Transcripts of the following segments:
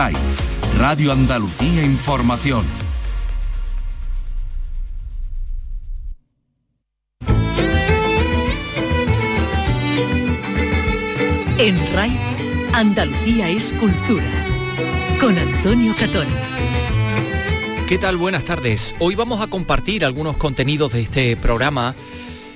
RAI, Radio Andalucía Información. En RAI, Andalucía es cultura. Con Antonio Catón. ¿Qué tal? Buenas tardes. Hoy vamos a compartir algunos contenidos de este programa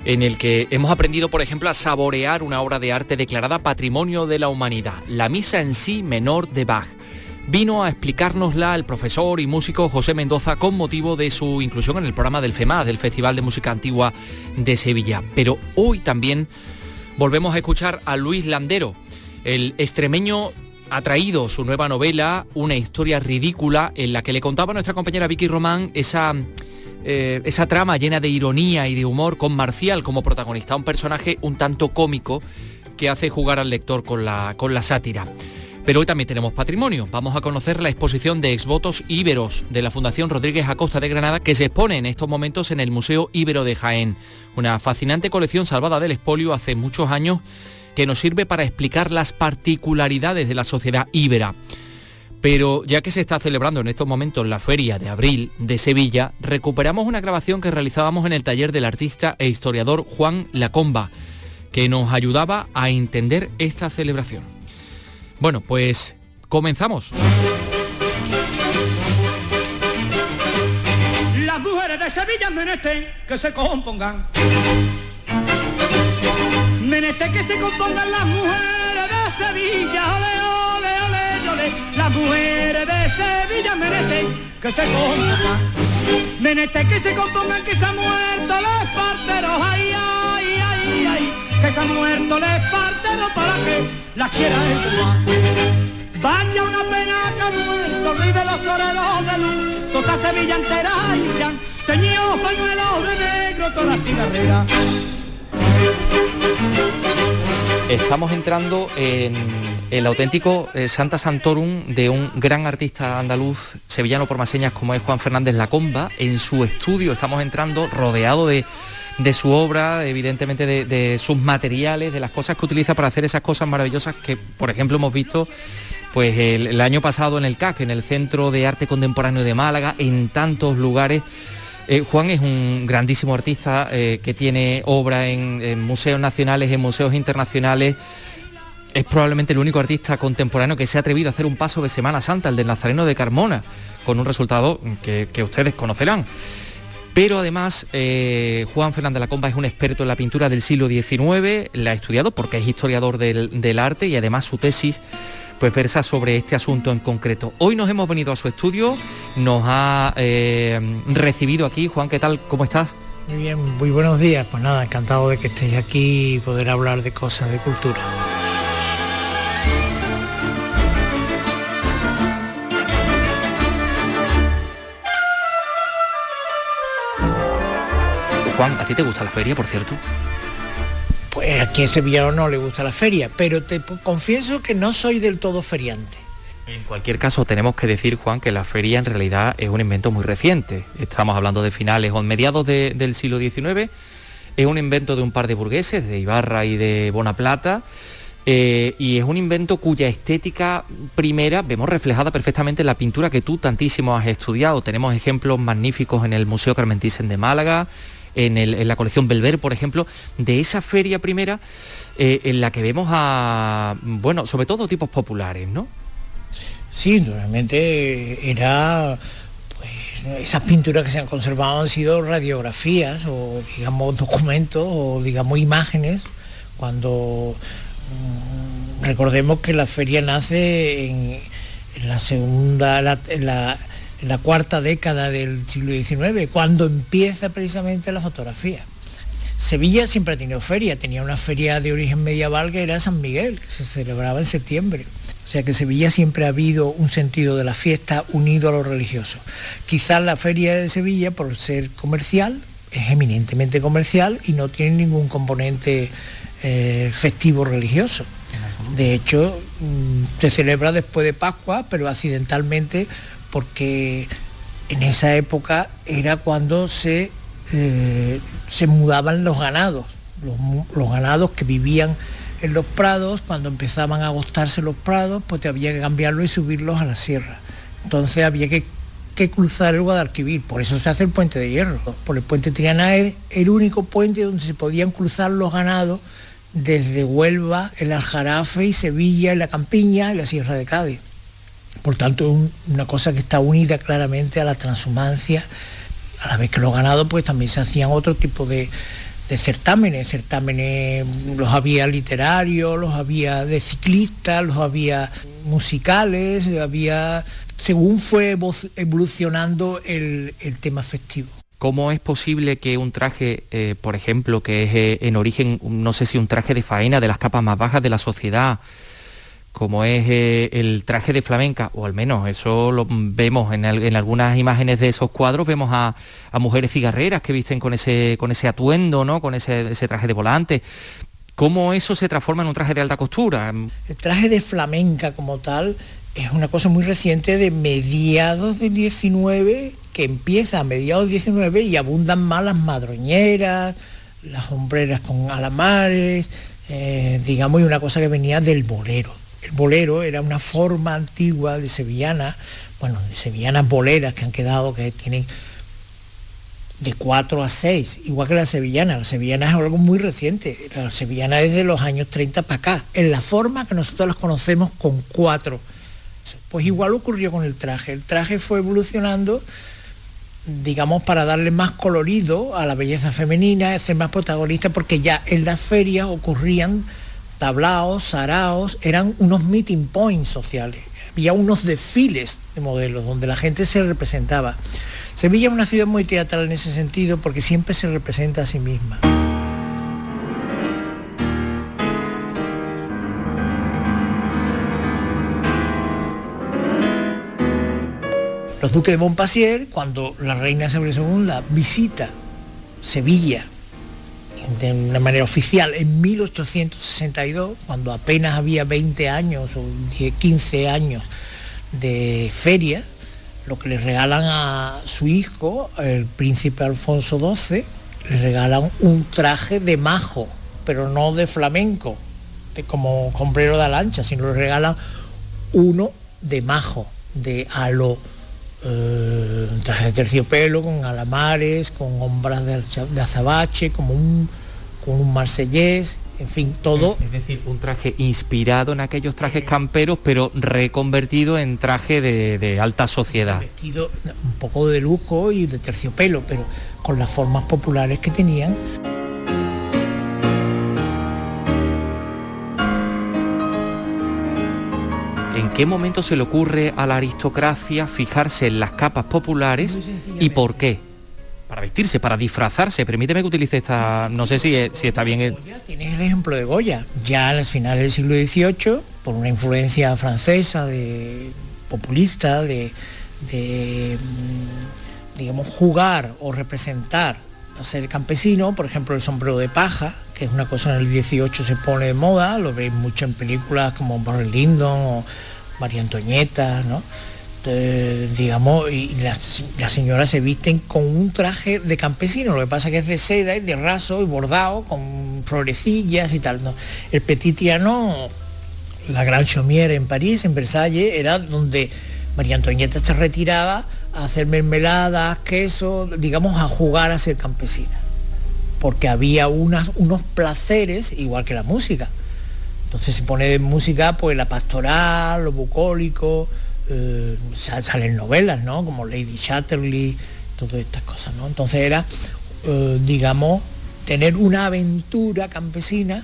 en el que hemos aprendido, por ejemplo, a saborear una obra de arte declarada Patrimonio de la Humanidad, la Misa en sí menor de Bach. Vino a explicárnosla el profesor y músico José Mendoza con motivo de su inclusión en el programa del FEMA, del Festival de Música Antigua de Sevilla. Pero hoy también volvemos a escuchar a Luis Landero. El extremeño ha traído su nueva novela, una historia ridícula, en la que le contaba nuestra compañera Vicky Román esa eh, esa trama llena de ironía y de humor con Marcial como protagonista, un personaje un tanto cómico que hace jugar al lector con la, con la sátira. Pero hoy también tenemos patrimonio. Vamos a conocer la exposición de exvotos íberos de la Fundación Rodríguez Acosta de Granada que se expone en estos momentos en el Museo Íbero de Jaén. Una fascinante colección salvada del expolio hace muchos años que nos sirve para explicar las particularidades de la sociedad íbera. Pero ya que se está celebrando en estos momentos la feria de abril de Sevilla, recuperamos una grabación que realizábamos en el taller del artista e historiador Juan Lacomba, que nos ayudaba a entender esta celebración. Bueno, pues comenzamos. Las mujeres de Sevilla menester que se compongan. Menester que se compongan las mujeres de Sevilla. Ole, ole, ole, ole. Las mujeres de Sevilla menester que se compongan. Menester que se compongan que se han muerto los se han muerto los parteros para que las quiera el Vaya una pena que ha muerto rey de los toreros de luz, toda Sevilla entera y se han teñido pañuelos de negro toda la cigarrera. Estamos entrando en el auténtico eh, Santa Santorum de un gran artista andaluz sevillano por más señas como es Juan Fernández Lacomba. En su estudio estamos entrando rodeado de, de su obra, evidentemente de, sus materiales, de las cosas que utiliza para hacer esas cosas maravillosas que, por ejemplo, hemos visto pues el, año pasado en el CAC, en el Centro de Arte Contemporáneo de Málaga, en tantos lugares. Eh, Juan es un grandísimo artista eh, que tiene obra en museos nacionales, en museos internacionales. Es probablemente el único artista contemporáneo que se ha atrevido a hacer un paso de Semana Santa, el del Nazareno de Carmona, con un resultado que, ustedes conocerán. Pero además, eh, Juan Fernández Lacomba es un experto en la pintura del siglo XIX, la ha estudiado porque es historiador del, del arte y además su tesis pues versa sobre este asunto en concreto. Hoy nos hemos venido a su estudio, nos ha eh, recibido aquí. Juan, ¿qué tal? ¿Cómo estás? Muy bien, muy buenos días. Pues nada, encantado de que estéis aquí y poder hablar de cosas de cultura. Juan, ¿a ti te gusta la feria, por cierto? Pues aquí en Sevilla no le gusta la feria, pero te confieso que no soy del todo feriante. En cualquier caso, tenemos que decir, Juan, que la feria en realidad es un invento muy reciente. Estamos hablando de finales o mediados de, del siglo XIX. Es un invento de un par de burgueses, de Ibarra y de Bonaplata. Eh, y es un invento cuya estética primera vemos reflejada perfectamente en la pintura que tú tantísimo has estudiado. Tenemos ejemplos magníficos en el Museo Carmen Thyssen de Málaga, en, la colección Belver, por ejemplo, de esa feria primera eh, en la que vemos a, bueno, sobre todo tipos populares, ¿no? Sí, realmente era, pues, esas pinturas que se han conservado han sido radiografías o, digamos, documentos o, digamos, imágenes, cuando mmm, recordemos que la feria nace en, la segunda, en la, en la cuarta década del siglo XIX, cuando empieza precisamente la fotografía. Sevilla siempre ha tenido feria, tenía una feria de origen medieval que era San Miguel, que se celebraba en septiembre. O sea que Sevilla siempre ha habido un sentido de la fiesta unido a lo religioso. Quizás la feria de Sevilla, por ser comercial, es eminentemente comercial y no tiene ningún componente eh, festivo religioso. De hecho, mmm, se celebra después de Pascua, pero accidentalmente porque en esa época era cuando se, eh, se mudaban los ganados, los, ganados que vivían en los prados, cuando empezaban a agostarse los prados, pues había que cambiarlo y subirlos a la sierra. Entonces había que, cruzar el Guadalquivir, por eso se hace el puente de hierro. Por el puente Triana es el único puente donde se podían cruzar los ganados desde Huelva, el Aljarafe y Sevilla, la Campiña y la Sierra de Cádiz. Por tanto, es una cosa que está unida claramente a la transhumancia, a la vez que los ganados pues también se hacían otro tipo de, de certámenes, certámenes los había literarios, los había de ciclistas, los había musicales, había según fue evolucionando el, tema festivo. ¿Cómo es posible que un traje, eh, por ejemplo, que es eh, en origen, no sé si un traje de faena de las capas más bajas de la sociedad, como es eh, el traje de flamenca, o al menos eso lo vemos en, algunas imágenes de esos cuadros, vemos a, mujeres cigarreras que visten con ese, con ese atuendo, ¿no? con ese, traje de volante. ¿Cómo eso se transforma en un traje de alta costura? El traje de flamenca como tal es una cosa muy reciente de mediados del 19, que empieza a mediados del 19 y abundan más las madroñeras, las hombreras con alamares, eh, digamos, y una cosa que venía del bolero el bolero era una forma antigua de sevillana, bueno, de sevillanas boleras que han quedado, que tienen de 4 a 6, igual que la sevillana. La sevillana es algo muy reciente, la sevillana es de los años 30 para acá, en la forma que nosotros las conocemos con cuatro. Pues igual ocurrió con el traje. El traje fue evolucionando, digamos, para darle más colorido a la belleza femenina, ser más protagonista, porque ya en las ferias ocurrían tablaos, saraos, eran unos meeting points sociales. Había unos desfiles de modelos donde la gente se representaba. Sevilla es una ciudad muy teatral en ese sentido porque siempre se representa a sí misma. Los duques de Montpassier, cuando la reina Isabel II visita Sevilla de una manera oficial en 1862, cuando apenas había 20 años o 15 años de feria, lo que le regalan a su hijo, el príncipe Alfonso XII, le regalan un traje de majo, pero no de flamenco, de como sombrero de lancha, sino le regalan uno de majo, de halo eh, un traje de terciopelo con alamares, con hombras de, azabache, como un, con un marsellés, en fin, todo. Es decir, un traje inspirado en aquellos trajes camperos, pero reconvertido en traje de, alta sociedad. Vestido un poco de lujo y de terciopelo, pero con las formas populares que tenían. ¿En qué momento se le ocurre a la aristocracia fijarse en las capas populares y por qué? Para vestirse, para disfrazarse. Permíteme que utilice esta, no sé si, si está bien. Tienes el ejemplo de Goya. Ya al final del siglo XVIII, por una influencia francesa, de populista, de, mm, digamos, jugar o representar a ser campesino, por ejemplo, el sombrero de paja, que es una cosa en el 18 se pone de moda, lo veis mucho en películas como Barry Lyndon o María Antonieta, ¿no? digamos, y las, señoras se visten con un traje de campesino, lo que pasa que es de seda y de raso y bordado, con florecillas y tal. ¿no? El Petitiano, la Gran Chaumière en París, en Versalles, era donde María Antonieta se retiraba a hacer mermeladas, queso, digamos, a jugar a ser campesina. Porque había unas, unos placeres, igual que la música. Entonces se pone de música pues la pastoral, lo bucólico, eh, salen novelas, ¿no? Como Lady Chatterley, todas estas cosas, ¿no? Entonces era, eh, digamos, tener una aventura campesina.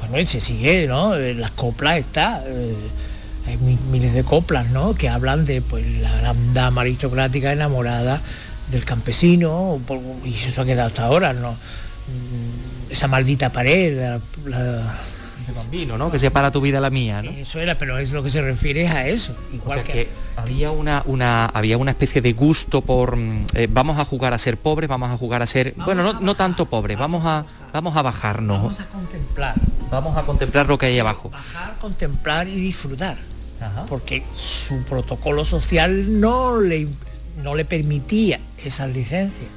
Bueno, y se sigue, ¿no? Eh, las coplas está. hay miles de coplas, ¿no? Que hablan de pues la gran dama aristocrática enamorada del campesino, y eso ha quedado hasta ahora, ¿no? Mm, esa maldita pared, la bambino, ¿no? Que separa tu vida la mía, ¿no? Eso era, pero es lo que se refiere a eso. Igual que... había una, una, había una especie de gusto por mm, eh, vamos a jugar a ser pobres, vamos a jugar a ser. bueno, no, tanto pobres, vamos a, vamos a bajarnos. Vamos a contemplar. Vamos a contemplar lo que hay abajo. Bajar, contemplar y disfrutar. Porque su protocolo social no le, no le permitía esas licencias.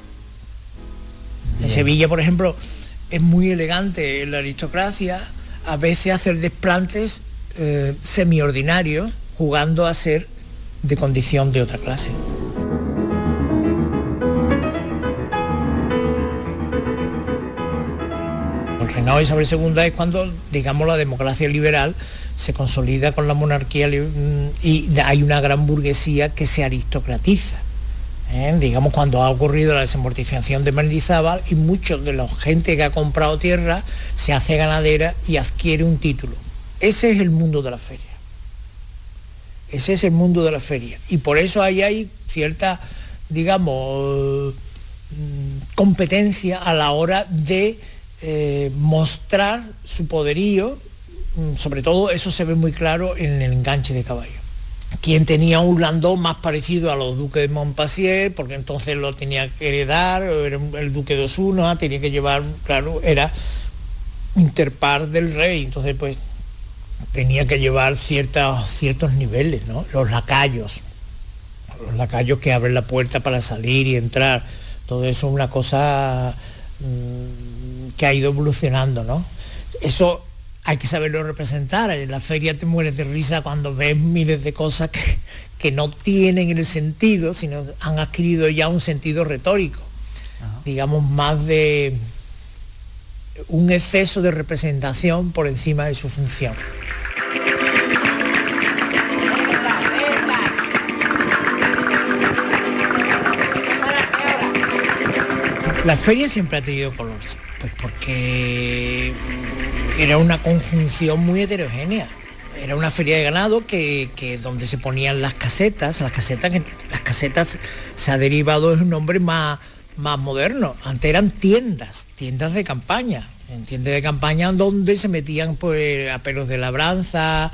En Sevilla, por ejemplo, es muy elegante la aristocracia, a veces hacer desplantes eh, semiordinarios, jugando a ser de condición de otra clase. El reinado de Isabel II es cuando, digamos, la democracia liberal se consolida con la monarquía y hay una gran burguesía que se aristocratiza. ¿Eh? digamos cuando ha ocurrido la desamortización de Mendizábal y muchos de la gente que ha comprado tierra se hace ganadera y adquiere un título. Ese es el mundo de la feria. Ese es el mundo de la feria. Y por eso ahí hay cierta, digamos, mm, competencia a la hora de eh, mostrar su poderío. Mm, sobre todo eso se ve muy claro en el enganche de caballo quien tenía un landón más parecido a los duques de Montpassier, porque entonces lo tenía que heredar, era el duque de Osuna, tenía que llevar, claro, era interpar del rey, entonces pues tenía que llevar ciertos, ciertos niveles, ¿no? Los lacayos, los lacayos que abren la puerta para salir y entrar, todo eso es una cosa mm, que ha ido evolucionando, ¿no? Eso hay que saberlo representar. En la feria te mueres de risa cuando ves miles de cosas que, que no tienen el sentido, sino han adquirido ya un sentido retórico, digamos más de un exceso de representación por encima de su función. La feria siempre ha tenido color, pues porque era una conjunción muy heterogénea. Era una feria de ganado que, donde se ponían las casetas, las casetas, las casetas se ha derivado de un nombre más, más moderno. Antes eran tiendas, tiendas de campaña, en tiendas de campaña donde se metían pues apelos de labranza,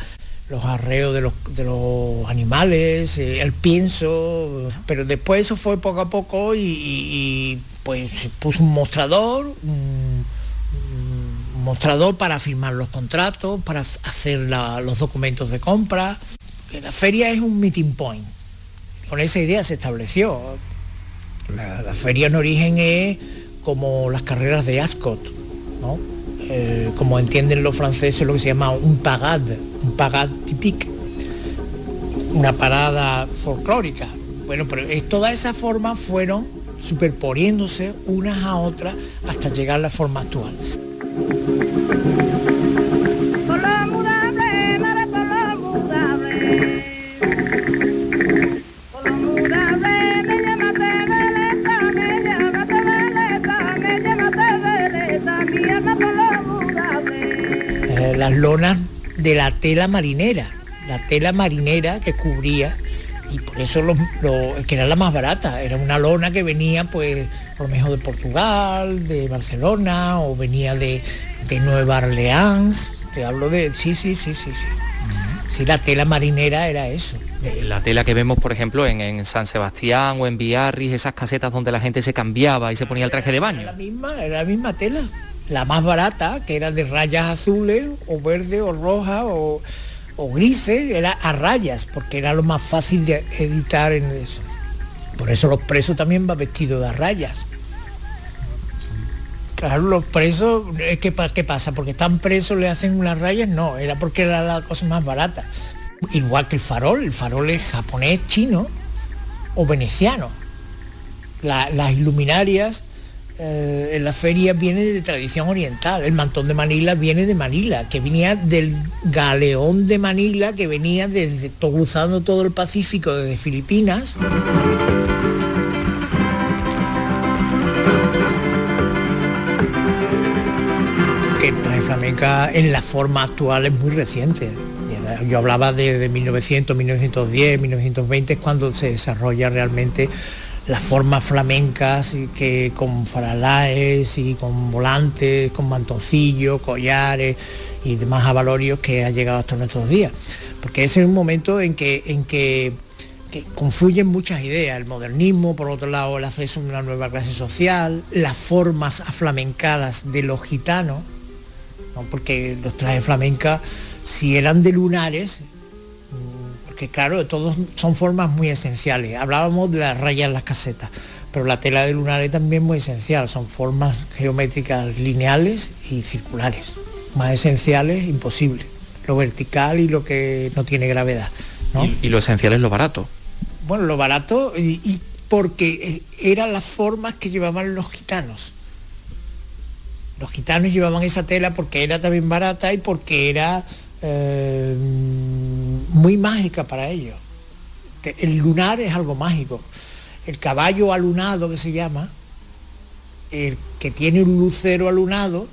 los arreos de los, de los animales, eh, el pienso, pero después eso fue poco a poco y, pues se puso un mostrador, mostrador para firmar los contratos, para hacer los documentos de compra. La feria es un meeting point. Con esa idea se estableció. La, feria en origen es como las carreras de Ascot, eh, como entienden los franceses lo que se llama un pagad, un pagad típico, una parada folclórica. Bueno, pero es, todas esas formas fueron superponiéndose unas a otras hasta llegar a la forma actual. Lonas de la tela marinera, la tela marinera que cubría y por eso lo, que era la más barata, era una lona que venía pues por lo mejor de Portugal, de Barcelona o venía de, Nueva Orleans, te hablo de, sí, sí, sí, sí, sí. Sí, la tela marinera era eso. La tela que vemos, por ejemplo, en, San Sebastián o en Biarritz, esas casetas donde la gente se cambiaba y se ponía el traje de baño. Era la misma, era la misma tela la más barata, que era de rayas azules o verde o roja o, grises, era a rayas, porque era lo más fácil de editar en eso. Por eso los presos también van vestidos de rayas. Claro, los presos, es que ¿qué pasa? Porque están presos, le hacen unas rayas, no, era porque era la cosa más barata. Igual que el farol, el farol es japonés, chino o veneciano. las iluminarias eh, en la feria viene de tradición oriental. El mantón de Manila viene de Manila, que venía del galeón de Manila, que venía desde cruzando todo el Pacífico desde Filipinas. Que el traje flamenca en la forma actual es muy reciente. Yo hablaba de, de 1900, 1910, 1920, es cuando se desarrolla realmente las formas flamencas que con faralaes y con volantes, con mantoncillos, collares y demás avalorios que ha llegado hasta nuestros días. Porque ese es un momento en que, en que, confluyen muchas ideas, el modernismo, por otro lado el acceso a una nueva clase social, las formas aflamencadas de los gitanos, porque los trajes flamencas, si eran de lunares, que claro, todos son formas muy esenciales. Hablábamos de las rayas en las casetas. Pero la tela de lunar es también muy esencial, son formas geométricas lineales y circulares. Más esenciales, imposible. Lo vertical y lo que no tiene gravedad. Y, lo esencial es lo barato. Bueno, lo barato y porque eran las formas que llevaban los gitanos. Los gitanos llevaban esa tela porque era también barata y porque era eh, muy mágica para ellos. El lunar es algo mágico. El caballo alunado que se llama, el que tiene un lucero alunado,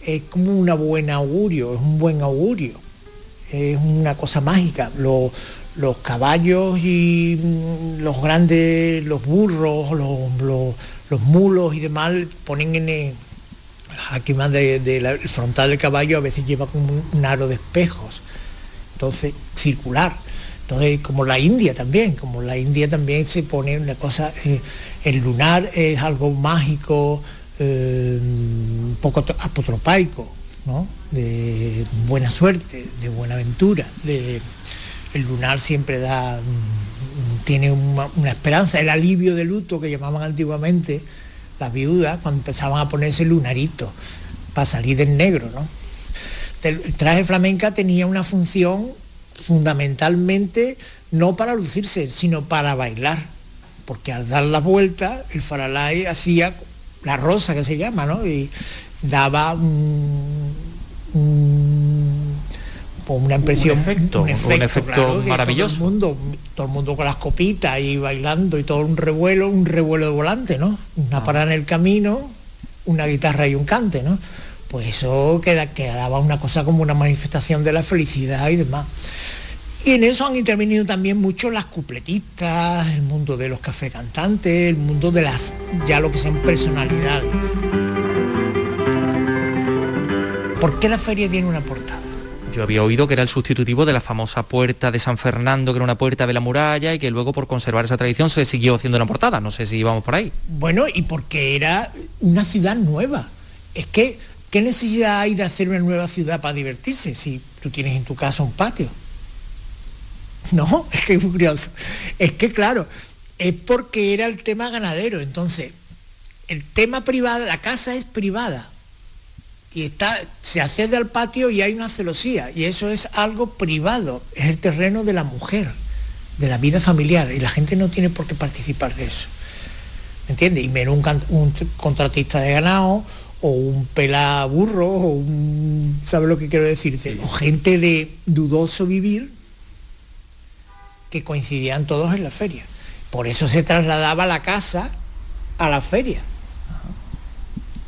es como una buena augurio, es un buen augurio, es una cosa mágica. los caballos y mm, los grandes, los burros, los, mulos y demás ponen en, aquí más de, frontal del caballo a veces lleva como un, aro de espejos, entonces circular. Entonces, como la India también, como la India también se pone una cosa, eh, el lunar es algo mágico, eh, un poco apotropaico, ¿no? de buena suerte, de buena aventura. De, el lunar siempre da, mm, tiene una, una, esperanza, el alivio de luto que llamaban antiguamente, las viudas cuando empezaban a ponerse lunarito para salir del negro, ¿no? El traje flamenca tenía una función fundamentalmente no para lucirse, sino para bailar, porque al dar la vuelta el faralay hacía la rosa que se llama, ¿no? Y daba un, una impresión, un efecto, maravilloso. Todo el, mundo, todo el mundo con las copitas y bailando y todo un revuelo, un revuelo de volante, ¿no? Una ah. parada en el camino, una guitarra y un cante, ¿no? Pues eso queda, quedaba una cosa como una manifestación de la felicidad y demás. Y en eso han intervenido también mucho las cupletistas, el mundo de los café cantantes, el mundo de las, ya lo que sean personalidades. ¿Por qué la feria tiene una portada? Yo había oído que era el sustitutivo de la famosa puerta de San Fernando, que era una puerta de la muralla y que luego por conservar esa tradición se siguió haciendo una portada. No sé si íbamos por ahí. Bueno, y porque era una ciudad nueva. Es que, ¿qué necesidad hay de hacer una nueva ciudad para divertirse si tú tienes en tu casa un patio? No, es que es curioso. Es que claro, es porque era el tema ganadero. Entonces, el tema privado, la casa es privada y está, se accede al patio y hay una celosía, y eso es algo privado, es el terreno de la mujer, de la vida familiar, y la gente no tiene por qué participar de eso. ¿Me entiendes? Y menos un, contratista de ganado, o un pelaburro, o un. ¿Sabes lo que quiero decirte? O gente de dudoso vivir que coincidían todos en la feria. Por eso se trasladaba la casa a la feria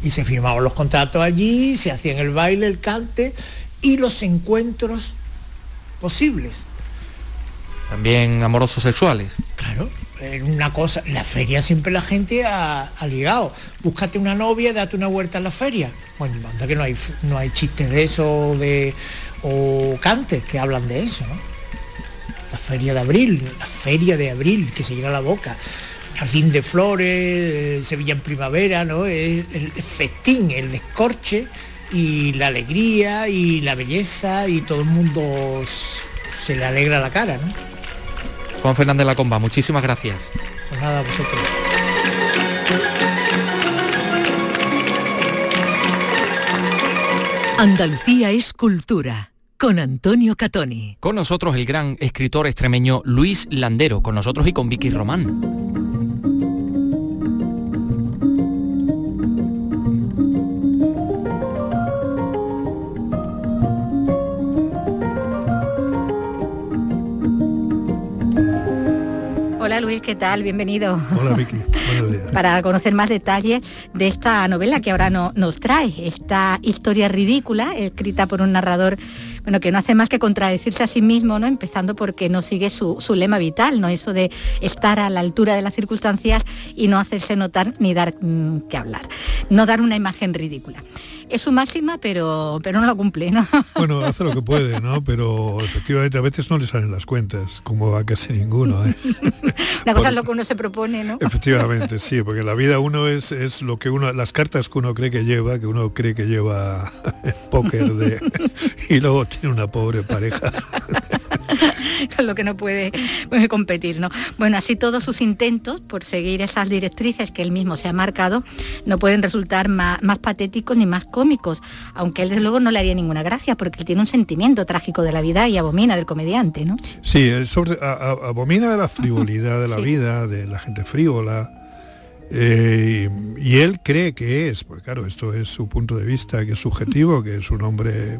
y se firmaban los contratos allí, se hacían el baile, el cante y los encuentros posibles. También amorosos sexuales. Claro, en una cosa, en la feria siempre la gente ha, ligado. Búscate una novia, date una vuelta a la feria. Bueno, anda que no hay, no hay chistes de eso de, o cantes que hablan de eso, ¿no? La feria de abril, la feria de abril, que se llena la boca jardín de flores, Sevilla en primavera, ¿no? el festín, el descorche y la alegría y la belleza y todo el mundo se le alegra la cara. Juan Fernández Lacomba, muchísimas gracias. Pues nada, vosotros. Andalucía es cultura con Antonio Catoni. Con nosotros el gran escritor extremeño Luis Landero, con nosotros y con Vicky Román. ¿Qué tal? Bienvenido. Hola Vicky, buenos días. Para conocer más detalles de esta novela que ahora no, nos trae, esta historia ridícula, escrita por un narrador bueno, que no hace más que contradecirse a sí mismo, ¿no? Empezando porque no sigue su, su, lema vital, ¿no? Eso de estar a la altura de las circunstancias y no hacerse notar ni dar mm, que hablar. No dar una imagen ridícula es su máxima, pero, pero no la cumple, ¿no? Bueno, hace lo que puede, ¿no? Pero efectivamente a veces no le salen las cuentas, como a casi ninguno. ¿eh? la cosa es lo que uno se propone, ¿no? Efectivamente, sí, porque la vida uno es, es lo que uno, las cartas que uno cree que lleva, que uno cree que lleva el póker de, y luego tiene una pobre pareja. con lo que no puede, competir, ¿no? Bueno, así todos sus intentos por seguir esas directrices que él mismo se ha marcado no pueden resultar más, más patéticos ni más cómicos, aunque él desde luego no le haría ninguna gracia porque él tiene un sentimiento trágico de la vida y abomina del comediante, ¿no? Sí, él sobre, abomina de la frivolidad de la vida, de la gente frívola. Eh, y él cree que es, porque claro, esto es su punto de vista, que es subjetivo, que es un hombre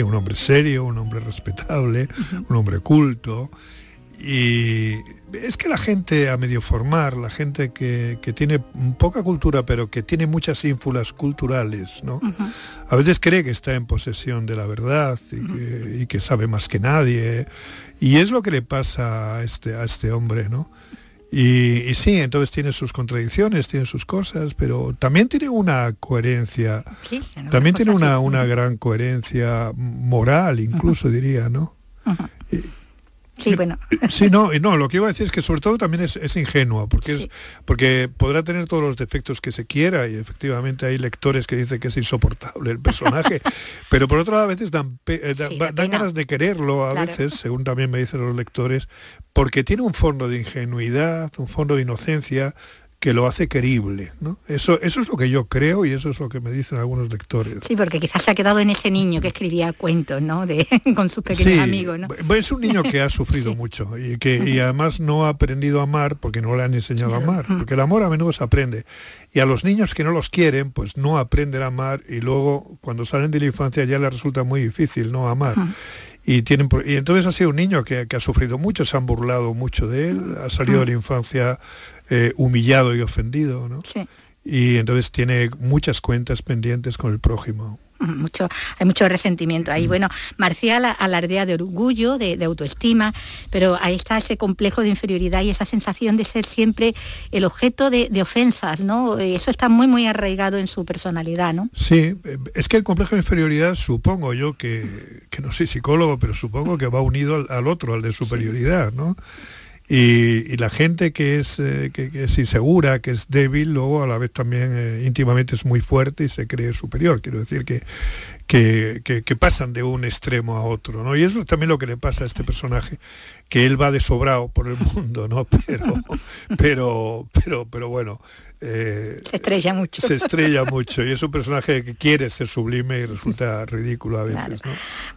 un hombre serio, un hombre respetable, un hombre culto. Y es que la gente a medio formar, la gente que, tiene poca cultura, pero que tiene muchas ínfulas culturales, ¿no? A veces cree que está en posesión de la verdad y que, sabe más que nadie. Y es lo que le pasa a este, a este hombre, ¿no? Y, sí, entonces tiene sus contradicciones, tiene sus cosas, pero también tiene una coherencia, también tiene una, una, gran coherencia moral, incluso diría, ¿no? Sí, bueno. Sí, no, no, lo que iba a decir es que sobre todo también es, ingenua, porque, es, porque podrá tener todos los defectos que se quiera y efectivamente hay lectores que dicen que es insoportable el personaje, pero por otro lado a veces dan, eh, dan ganas de quererlo, a veces, según también me dicen los lectores, porque tiene un fondo de ingenuidad, un fondo de inocencia, que lo hace querible. ¿no? Eso, eso es lo que yo creo y eso es lo que me dicen algunos lectores. Sí, porque quizás se ha quedado en ese niño que escribía cuentos ¿no? de, con sus pequeños amigos. ¿no? Es un niño que ha sufrido mucho y que y además no ha aprendido a amar porque no le han enseñado a amar, porque el amor a menudo se aprende. Y a los niños que no los quieren, pues no aprenden a amar y luego cuando salen de la infancia ya les resulta muy difícil no amar. Y tienen y entonces ha sido un niño que, que, ha sufrido mucho, se han burlado mucho de él, ha salido de la infancia eh, humillado y ofendido, ¿no? Y entonces tiene muchas cuentas pendientes con el prójimo. Mucho, hay mucho resentimiento ahí. Mm. Bueno, Marcial alardea de orgullo, de, autoestima, pero ahí está ese complejo de inferioridad y esa sensación de ser siempre el objeto de, ofensas, ¿no? Eso está muy, muy arraigado en su personalidad, ¿no? Sí, es que el complejo de inferioridad, supongo yo que, que no soy psicólogo, pero supongo que va unido al, otro, al de superioridad, ¿no? Y, la gente que es, eh, que, es insegura, que es débil, luego a la vez también eh, íntimamente es muy fuerte y se cree superior. Quiero decir que, que, pasan de un extremo a otro, ¿no? Y eso es también lo que le pasa a este personaje, que él va de sobrado por el mundo, ¿no? Pero, pero, pero, pero bueno, eh, se estrella mucho. Se estrella mucho y es un personaje que quiere ser sublime y resulta ridículo a veces.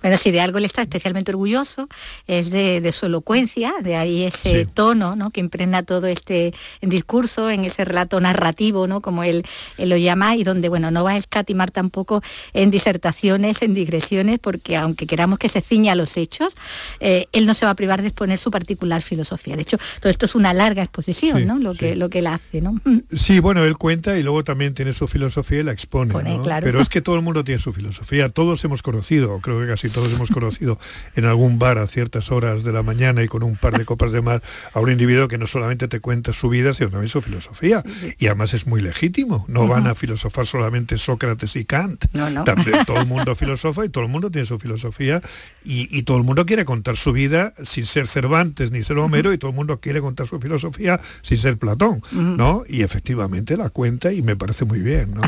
Bueno, si de algo él está especialmente orgulloso es de, su elocuencia, de ahí ese tono ¿no? que impregna todo este discurso, en ese relato narrativo, ¿no? como él, lo llama, y donde bueno, no va a escatimar tampoco en disertaciones, en digresiones, porque aunque queramos que se ciña a los hechos, eh, él no se va a privar de exponer su particular filosofía. De hecho, todo esto es una larga exposición, ¿no? Lo que, lo que él hace, ¿no? Sí, Sí, bueno, él cuenta y luego también tiene su filosofía y la expone. Pero es que todo el mundo tiene su filosofía. Todos hemos conocido, creo que casi todos hemos conocido en algún bar a ciertas horas de la mañana y con un par de copas de mar a un individuo que no solamente te cuenta su vida, sino también su filosofía. Y además es muy legítimo. No van a filosofar solamente Sócrates y Kant. También todo el mundo filosofa y todo el mundo tiene su filosofía y, todo el mundo quiere contar su vida sin ser Cervantes ni ser Homero y todo el mundo quiere contar su filosofía sin ser Platón, ¿no? Y efectivamente la cuenta y me parece muy bien, ¿no?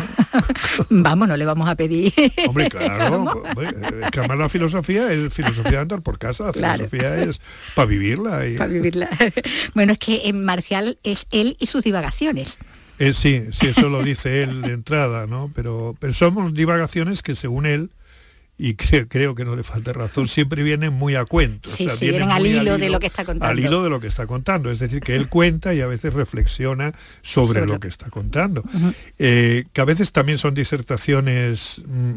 vamos, no le vamos a pedir. Hombre, claro, es que además la filosofía es filosofía de andar por casa, la filosofía es para vivirla. Y... Para vivirla. bueno, es que en Marcial es él y sus divagaciones. Eh, sí, sí, eso lo dice él de entrada, ¿no? Pero, pero somos divagaciones que según él y creo, que no le falta razón, siempre vienen muy a cuento. vienen, al hilo, de lo que está contando. Al hilo de lo que está contando. Es decir, que él cuenta y a veces reflexiona sobre, lo que está contando. Eh, que a veces también son disertaciones, mm,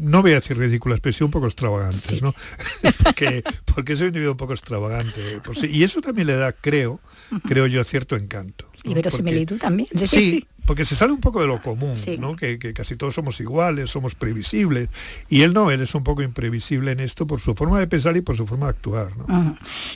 no voy a decir ridículas, pero sí un poco extravagantes, ¿no? porque, porque soy un individuo un poco extravagante. y eso también le da, creo, creo yo, cierto encanto. Y verosimilitud también. Sí, porque se sale un poco de lo común, ¿no? Que, casi todos somos iguales, somos previsibles. Y él no, él es un poco imprevisible en esto por su forma de pensar y por su forma de actuar.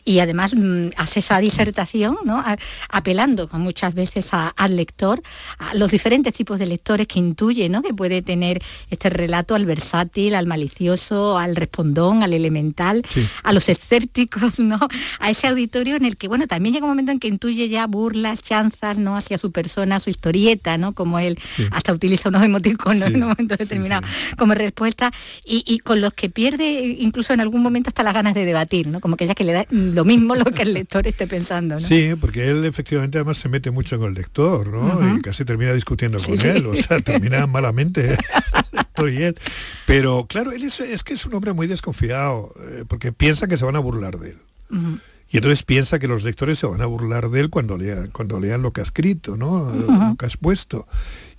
Y además mm, hace esa disertación, ¿no? apelando muchas veces al lector, a los diferentes tipos de lectores que intuye ¿no? que puede tener este relato al versátil, al malicioso, al respondón, al elemental, a los escépticos, ¿no? a ese auditorio en el que, bueno, también llega un momento en que intuye ya burlas, chanzas ¿no? hacia su persona, su historieta Como él hasta utiliza unos emoticonos en un momento determinado como respuesta y, con los que pierde incluso en algún momento hasta las ganas de debatir, ¿no? Como que ella que le da lo mismo lo que el lector esté pensando, ¿no? Sí, porque él efectivamente además se mete mucho con el lector, ¿no? Y casi termina discutiendo con él, o sea, termina malamente estoy él. Pero claro, él es, que es un hombre muy desconfiado, eh, porque piensa que se van a burlar de él. Y entonces piensa que los lectores se van a burlar de él cuando lean, cuando lean lo que ha escrito, ¿no? Lo que has puesto.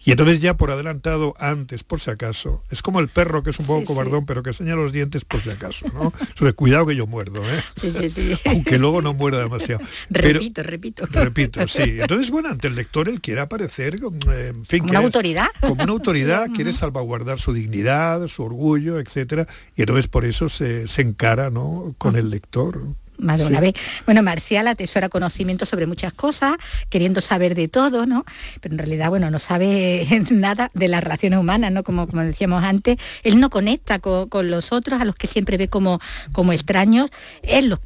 Y entonces ya por adelantado, antes, por si acaso, es como el perro que es un poco cobardón, pero que enseña los dientes por si acaso, ¿no? Sobre cuidado que yo muerdo, ¿eh? Sí, sí, Aunque luego no muerda demasiado. repito, repito. Repito, sí. Entonces, bueno, ante el lector él quiere aparecer, eh, en fin, como una autoridad. Como una autoridad, quiere salvaguardar su dignidad, su orgullo, etcétera. Y entonces por eso se, se encara, ¿no? Con el lector más de una vez. Bueno, Marcial atesora conocimiento sobre muchas cosas, queriendo saber de todo, ¿no? Pero en realidad, bueno, no sabe nada de las relaciones humanas, ¿no? Como, como decíamos antes, él no conecta con, los otros, a los que siempre ve como, como extraños, él los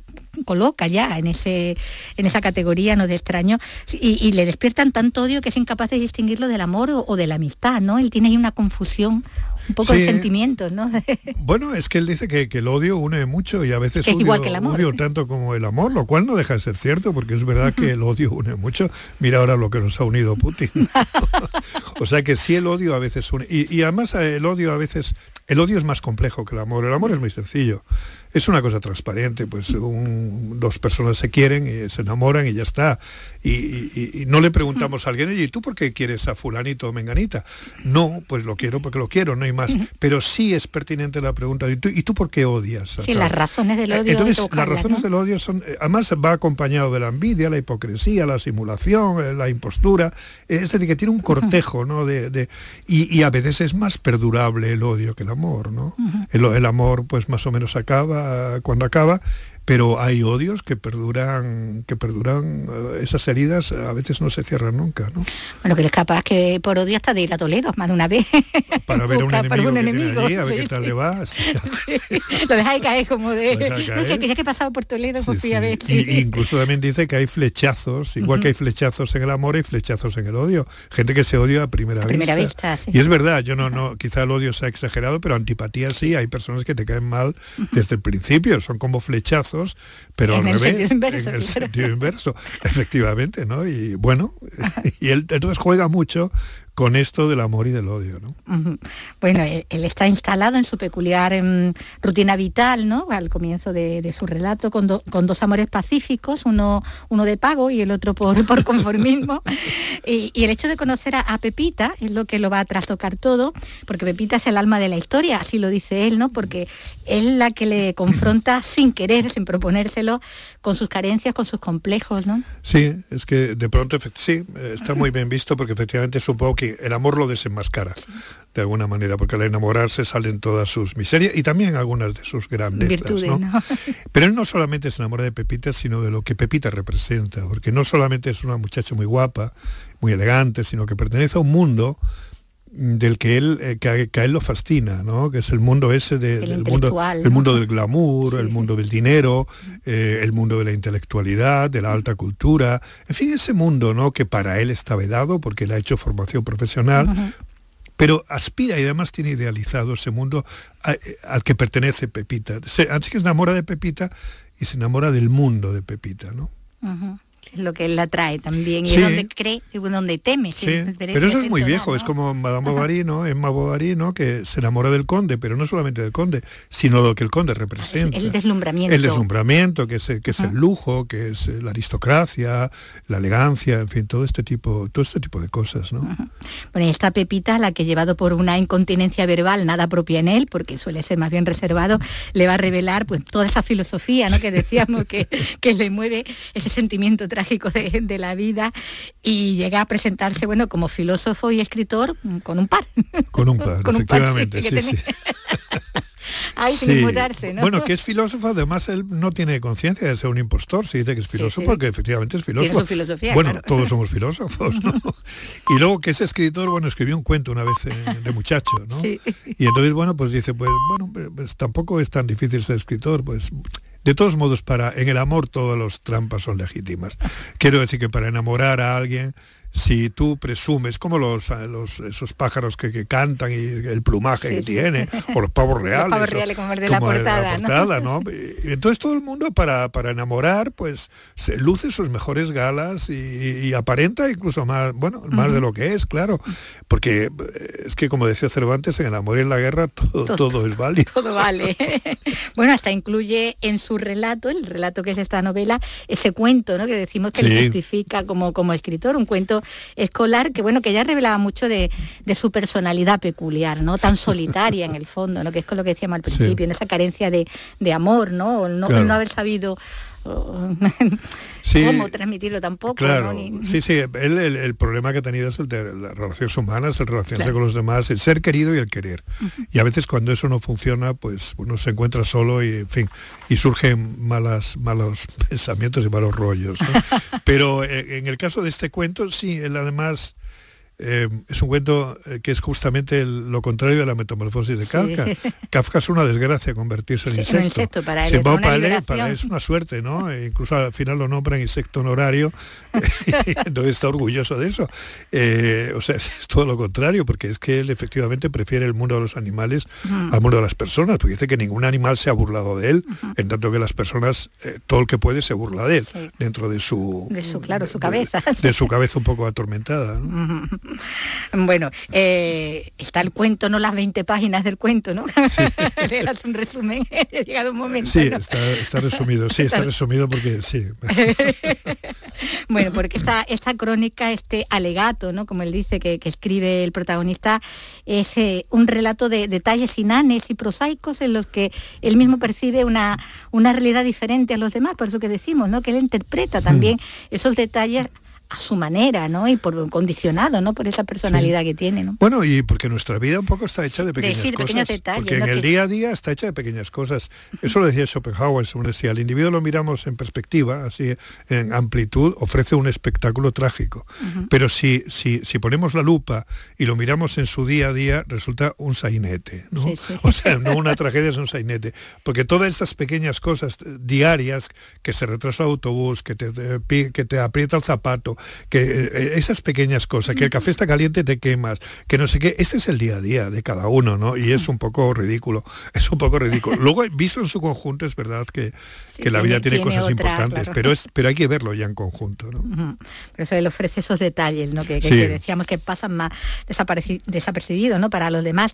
coloca ya en ese en esa categoría no de extraño y, le despiertan tanto odio que es incapaz de distinguirlo del amor o, o, de la amistad no él tiene ahí una confusión un poco de sentimientos, ¿no? bueno, es que él dice que, el odio une mucho y a veces odio, igual que el amor. odio tanto como el amor, lo cual no deja de ser cierto, porque es verdad que el odio une mucho. Mira ahora lo que nos ha unido Putin. o sea que sí el odio a veces une. y además el odio a veces, el odio es más complejo que el amor. El amor es muy sencillo es una cosa transparente, pues dos personas se quieren y se enamoran y ya está. Y, no le preguntamos a alguien, oye, ¿y tú por qué quieres a fulanito o menganita? No, pues lo quiero porque lo quiero, no hay más. Pero sí es pertinente la pregunta, ¿y tú, ¿y tú por qué odias? Sí, las razones del odio. Entonces, las razones del odio son, eh, además va acompañado de la envidia, la hipocresía, la simulación, eh, la impostura, eh, es decir, que tiene un cortejo, ¿no? De, y, a veces es más perdurable el odio que el amor, ¿no? el, el amor, pues más o menos acaba cuando acaba pero hay odios que perduran, que perduran, eh, esas heridas a veces no se cierran nunca, ¿no? Bueno, que es capaz que por odio hasta de ir a Toledo más de una vez. Para ver a un enemigo, un enemigo allí, a ver qué tal le va. Lo dejáis caer como de... Caer. que ya que he pasado por Toledo, pues fui a ver. Y, incluso también dice que hay flechazos, igual que hay flechazos en el amor, y flechazos en el odio. Gente que se odia a primera, a primera vista. y es verdad, yo no, no, quizá el odio se ha exagerado, pero antipatía sí, hay personas que te caen mal desde el principio, son como flechazos pero en al revés, inverso, en el sentido inverso, efectivamente, ¿no? Y bueno, y él entonces juega mucho con esto del amor y del odio. ¿no? Bueno, él, está instalado en su peculiar em, rutina vital, ¿no? al comienzo de, su relato, con, dos amores pacíficos, uno, uno de pago y el otro por, por conformismo. y, el hecho de conocer a, Pepita es lo que lo va a trastocar todo, porque Pepita es el alma de la historia, así lo dice él, ¿no? porque es la que le confronta sin querer, sin proponérselo, con sus carencias, con sus complejos. ¿no? Sí, es que de pronto, sí, está muy bien visto, porque efectivamente supongo que el amor lo desenmascara de alguna manera, porque al enamorarse salen todas sus miserias y también algunas de sus grandezas. Pero él no solamente se enamora de Pepita, sino de lo que Pepita representa, porque no solamente es una muchacha muy guapa, muy elegante, sino que pertenece a un mundo del que él eh, que, a, él lo fascina, ¿no? que es el mundo ese del mundo el mundo del glamour, el mundo del dinero, eh, el mundo de la intelectualidad, de la alta cultura, en fin, ese mundo ¿no? que para él está vedado porque él ha hecho formación profesional, pero aspira y además tiene idealizado ese mundo eh, al que pertenece Pepita. Así que se enamora de Pepita y se enamora del mundo de Pepita, ¿no? Lo que él la trae también y es donde cree y donde teme pero eso es muy viejo es como Madame Bovary no Emma Bovary no que se enamora del conde pero no solamente del conde sino lo que el conde representa. El deslumbramiento. El deslumbramiento que es que es el lujo que es la aristocracia la elegancia en fin todo este tipo todo este tipo de cosas no bueno y esta Pepita la que llevado por una incontinencia verbal nada propia en él porque suele ser más bien reservado le va a revelar pues toda esa filosofía no que decíamos que, que le mueve ese sentimiento trágico de, la vida y llega a presentarse, bueno, como filósofo y escritor mm, con un par. Con un par, efectivamente, sí, sí. sin mudarse, ¿no? Bueno, que es filósofo, además él no tiene conciencia de ser un impostor, se dice que es filósofo porque efectivamente es filósofo. bueno, todos somos filósofos, ¿no? y luego que es escritor, bueno, escribió un cuento una vez eh, de muchacho, ¿no? Y entonces, bueno, pues dice, pues bueno, pues tampoco es tan difícil ser escritor, pues de todos modos, para en el amor todas las trampas son legítimas. Quiero decir que para enamorar a alguien si tú presumes, como los, los esos pájaros que, que cantan y el plumaje que tiene, o los pavos reales. Los pavos reales como el de la portada. entonces todo el mundo para, para enamorar, pues se luce sus mejores galas y, aparenta incluso más, bueno, más de lo que es, claro. Porque eh, es que como decía Cervantes, en el amor y en la guerra todo, todo, es válido. Todo vale. bueno, hasta incluye en su relato, el relato que es esta novela, ese cuento, ¿no? Que decimos que le justifica como, como escritor, un cuento escolar que bueno, que ya revelaba mucho de, su personalidad peculiar, ¿no? Tan solitaria en el fondo, ¿no? Que es con lo que decíamos al principio, en esa carencia de, amor, ¿no? no, no haber sabido cómo transmitirlo tampoco. Claro, sí, sí, el, problema que ha tenido es el de las relaciones humanas, el relacionarse con los demás, el ser querido y el querer. Y a veces cuando eso no funciona, pues uno se encuentra solo y, en fin, y surgen malas, malos pensamientos y malos rollos. Pero eh, en el caso de este cuento, sí, él además eh, es un cuento eh, que es justamente lo contrario de la metamorfosis de Kafka. Kafka es una desgracia convertirse en insecto. para él, para, es una suerte, ¿no? E incluso al final lo nombran insecto honorario, entonces está orgulloso de eso. Eh, o sea, es, todo lo contrario, porque es que él efectivamente prefiere el mundo de los animales al mundo de las personas, porque dice que ningún animal se ha burlado de él, en tanto que las personas, todo el que puede se burla de él, dentro de su... De su, claro, su cabeza. De, su cabeza un poco atormentada. Bueno, eh, está el cuento, no las 20 páginas del cuento, ¿no? Sí. un resumen, ha llegado un momento. Sí, está, resumido, sí, está resumido porque sí. bueno, porque esta, esta crónica, este alegato, ¿no? Como él dice, que, escribe el protagonista, es eh, un relato de detalles inanes y prosaicos en los que él mismo percibe una, una realidad diferente a los demás, por eso que decimos, ¿no? Que él interpreta también esos detalles a su manera, ¿no? Y por condicionado, ¿no? Por esa personalidad que tiene, ¿no? Bueno, y porque nuestra vida un poco está hecha de pequeñas cosas. porque en el día a día está hecha de pequeñas cosas. Eso lo decía Schopenhauer, si al individuo lo miramos en perspectiva, así en amplitud, ofrece un espectáculo trágico. Pero si, si, si ponemos la lupa y lo miramos en su día a día, resulta un sainete, ¿no? O sea, no una tragedia, es un sainete. Porque todas estas pequeñas cosas diarias, que se retrasa el autobús, que te, que te aprieta el zapato, que eh, esas pequeñas cosas, que el café está caliente te quemas, que no sé qué, este es el día a día de cada uno, ¿no? Y es un poco ridículo, es un poco ridículo. Luego, visto en su conjunto, es verdad que, que la vida tiene, cosas importantes, pero, es, pero hay que verlo ya en conjunto, ¿no? Pero eso él ofrece esos detalles, ¿no? Que, decíamos que pasan más desapercibidos, ¿no? Para los demás.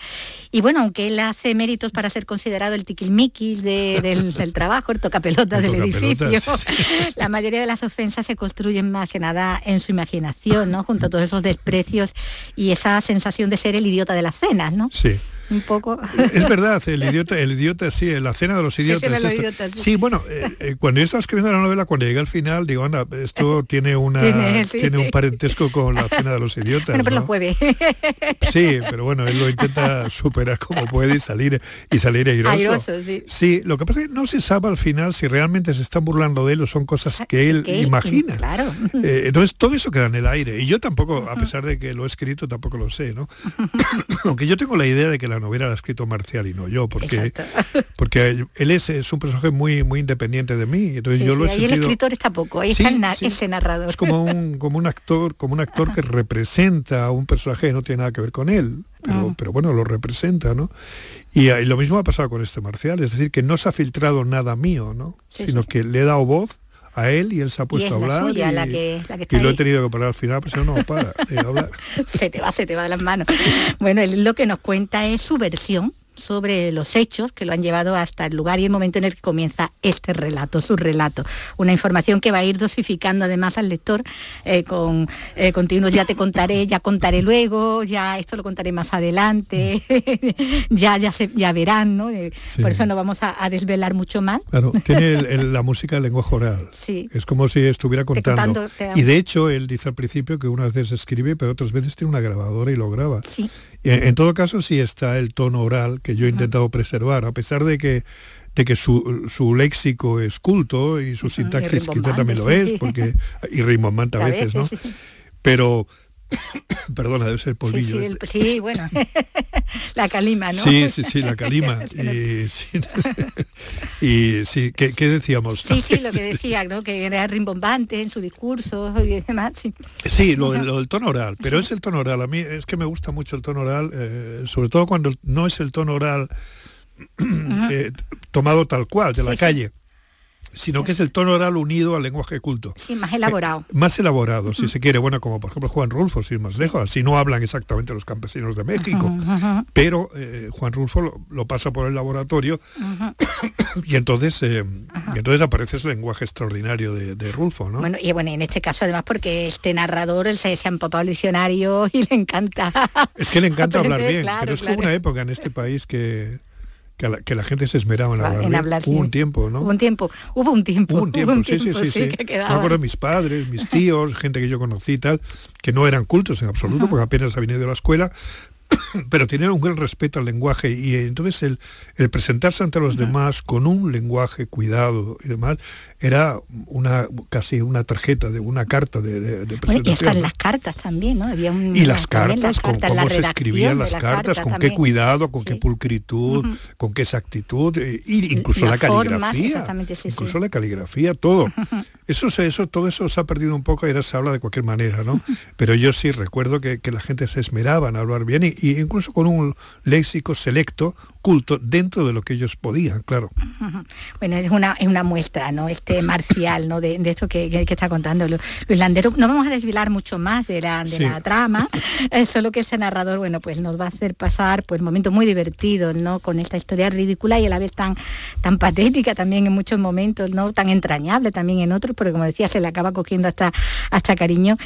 Y bueno, aunque él hace méritos para ser considerado el tiquilmiquis del, del, trabajo, el tocapelotas del edificio, la mayoría de las ofensas se construyen más que nada en su imaginación, ¿no? Junto a todos esos desprecios y esa sensación de ser el idiota de las cenas, ¿no? Sí un poco. Es verdad, el idiota, el idiota sí, la cena de los idiotas. Sí, bueno, eh, eh, cuando yo estaba escribiendo la novela, cuando llegué al final, digo, anda, esto tiene una tiene, un parentesco con la cena de los idiotas. Bueno, pero lo puede. Sí, pero bueno, él lo intenta superar como puede y salir y salir airoso. sí. lo que pasa es que no se sabe al final si realmente se están burlando de él o son cosas que él imagina. Claro. Eh, entonces todo eso queda en el aire. Y yo tampoco, a pesar de que lo he escrito, tampoco lo sé, ¿no? Aunque yo tengo la idea de que la novela la ha escrito Marcial y no yo, porque, porque él es, es, un personaje muy, muy independiente de mí. Entonces yo lo he ahí el escritor está poco, ahí está ese narrador. Es como un, como un actor, como un actor que representa a un personaje que no tiene nada que ver con él. Pero, ah. pero bueno, lo representa, ¿no? Y, lo mismo ha pasado con este Marcial, es decir, que no se ha filtrado nada mío, ¿no? Sino que le he dado voz a él y él se ha puesto a hablar y, lo he tenido que parar al final, pero no para de hablar. se te va, se te va de las manos. Bueno, él lo que nos cuenta es su versión sobre los hechos que lo han llevado hasta el lugar y el momento en el que comienza este relato, su relato. Una información que va a ir dosificando además al lector eh, con eh, continuos ya te contaré, ya contaré luego, ya esto lo contaré más adelante, ya, ya, se, ya verán, ¿no? Eh, por eso no vamos a, desvelar mucho más. Claro, tiene la música el lenguaje oral. Sí. Es como si estuviera contando. y de hecho, él dice al principio que unas veces escribe, pero otras veces tiene una grabadora y lo graba. Sí. En, todo caso, sí está el tono oral que yo he intentado preservar, a pesar de que de que su, léxico es culto y su sintaxis quizá también lo es, porque y rimbombante a veces, ¿no? Pero Perdona, debe ser polvillo. Sí, sí, este. sí, bueno, la calima, ¿no? Sí, sí, sí, la calima. y, sí, y sí, ¿qué, qué decíamos? Sí, sí, lo que decía, ¿no? Que era rimbombante en su discurso y demás. Sí, Sí, lo, lo del tono oral, pero es el tono oral. A mí es que me gusta mucho el tono oral, eh, sobre todo cuando no es el tono oral eh, tomado tal cual, de la calle, sino que es el tono oral unido al lenguaje culto. sí, más elaborado. Más elaborado, si se quiere, bueno, como por ejemplo Juan Rulfo, sin más lejos, así no hablan exactamente los campesinos de México, pero eh, Juan Rulfo lo, lo pasa por el laboratorio y entonces eh, y entonces aparece ese lenguaje extraordinario de, de Rulfo, ¿no? Bueno, y bueno, en este caso además porque este narrador se, se ha empapado el diccionario y le encanta. Es que le encanta hablar bien, claro, pero es que claro. una época en este país que, que, la, que la gente se esmeraba en hablar, en bien. hablar, Hubo sí. un tiempo, ¿no? Hubo un tiempo, hubo un tiempo. Hubo un tiempo, sí, sí, sí, sí. que Me acuerdo mis padres, mis tíos, gente que yo conocí y tal, que no eran cultos en absoluto, porque apenas habían ido a la escuela, pero tenían un gran respeto al lenguaje y entonces el, el presentarse ante los demás con un lenguaje cuidado y demás era una casi una tarjeta de una carta de, de, de Bueno, y las cartas también, ¿no? Había un, Y las cartas, con cartas, la cómo se escribían las la cartas, carta con qué cuidado, con qué pulcritud, con qué exactitud, y incluso La caligrafía, sí, incluso sí. la caligrafía, todo. Eso, se- eso, todo eso se ha perdido un poco y ahora se habla de cualquier manera, ¿no? Pero yo sí recuerdo que, que la gente se esmeraba en hablar bien y, y incluso con un léxico selecto, culto, dentro de lo que ellos podían, claro. Bueno, es una, es una muestra, ¿no? Este marcial, ¿no? De, de esto que, que- que está contando Lu- Luis Landero. No vamos a desvelar mucho más de la, de Sí. la trama, eh, solo que este narrador, bueno, pues nos va a hacer pasar pues momentos muy divertidos, ¿no? Con esta historia ridícula y a la vez tan, tan patética también en muchos momentos, ¿no? Tan entrañable también en otros, porque como decía, se le acaba cogiendo hasta, hasta cariño.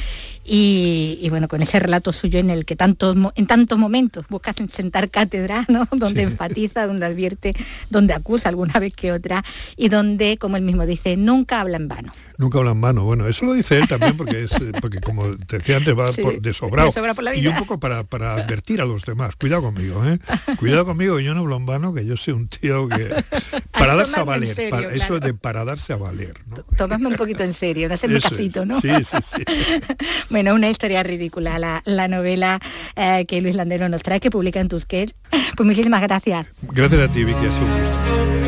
Y, y, bueno, con ese relato suyo en el que tantos, en tantos momentos busca sentar cátedra, ¿no? Donde Sí. enfatiza, donde advierte, donde acusa alguna vez que otra y donde, como él mismo dice, nunca habla en vano. Nunca hablan mano. Bueno, eso lo dice él también porque es eh, porque como te decía antes va Sí, por, de sobrado. por la y un poco para, para advertir a los demás. Cuidado conmigo, ¿eh? Cuidado conmigo, yo no hablo en vano, que yo soy un tío que para darse a en valer, serio, para- eso de para darse a valer, ¿no? Tomadme un poquito en serio, no hacerme Eso casito, es. ¿no? Sí, sí, sí. Bueno, una historia ridícula, la, la novela eh, que Luis Landero nos trae, que publica en Tusquets. Pues muchísimas gracias. Gracias a ti, Vicky, ha sido un gusto.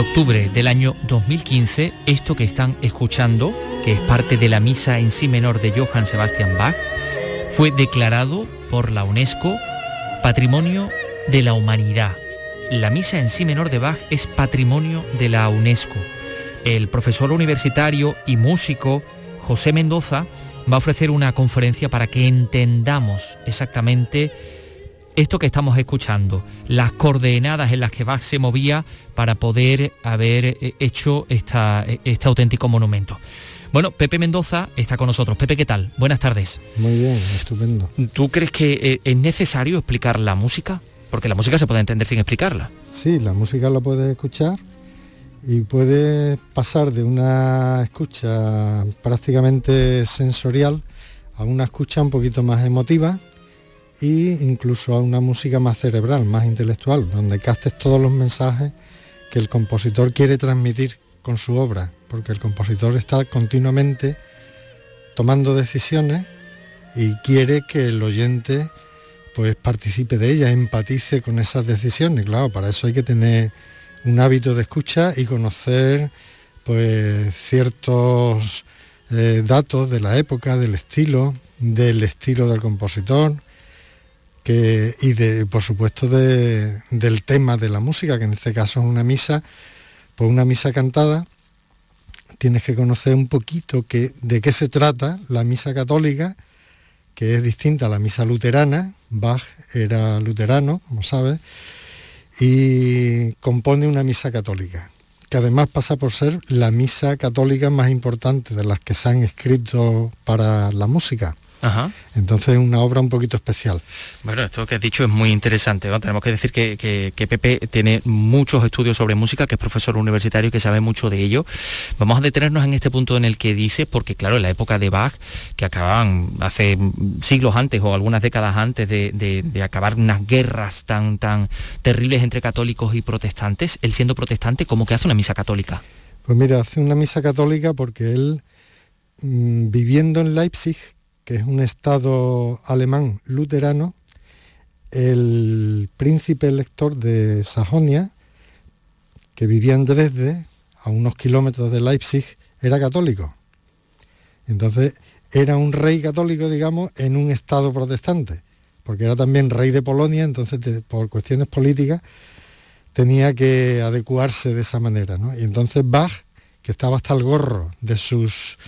De octubre del año 2015, esto que están escuchando, que es parte de la misa en sí menor de Johann Sebastian Bach, fue declarado por la UNESCO Patrimonio de la Humanidad. La misa en sí menor de Bach es patrimonio de la UNESCO. El profesor universitario y músico José Mendoza va a ofrecer una conferencia para que entendamos exactamente esto que estamos escuchando, las coordenadas en las que Bach se movía para poder haber eh, hecho esta, eh, este auténtico monumento. Bueno, Pepe Mendoza está con nosotros. Pepe, ¿qué tal? Buenas tardes. Muy bien, estupendo. ¿Tú crees que eh, es necesario explicar la música? Porque la música se puede entender sin explicarla. Sí, la música la puedes escuchar y puedes pasar de una escucha prácticamente sensorial a una escucha un poquito más emotiva e incluso a una música más cerebral, más intelectual, donde captes todos los mensajes que el compositor quiere transmitir con su obra, porque el compositor está continuamente tomando decisiones y quiere que el oyente pues participe de ella, empatice con esas decisiones. Claro, para eso hay que tener un hábito de escucha y conocer pues ciertos eh, datos de la época, del estilo, del estilo del compositor, y por supuesto de- del tema de la música, que en este caso es una misa, pues una misa cantada, tienes que conocer un poquito que, de qué se trata la misa católica, que es distinta a la misa luterana, Bach era luterano, como sabes, y compone una misa católica, que además pasa por ser la misa católica más importante de las que se han escrito para la música. Entonces es una obra un poquito especial. Bueno, esto que has dicho es muy interesante. Tenemos que decir que, Pepe tiene muchos estudios sobre música, que es profesor universitario y que sabe mucho de ello. Vamos a detenernos en este punto en el que dice, porque claro, en la época de Bach, que acababan hace siglos antes o algunas décadas antes de, acabar unas guerras tan, tan terribles entre católicos y protestantes, él siendo protestante, ¿cómo que hace una misa católica? Pues mira, hace una misa católica porque él, mm, viviendo en Leipzig, que es un estado alemán luterano, el príncipe elector de Sajonia, que vivía en Dresde, a unos kilómetros de Leipzig, era católico. Entonces era un rey católico, digamos, en un estado protestante, porque era también rey de Polonia, entonces por cuestiones políticas tenía que adecuarse de esa manera. Y entonces Bach, que estaba hasta el gorro de sus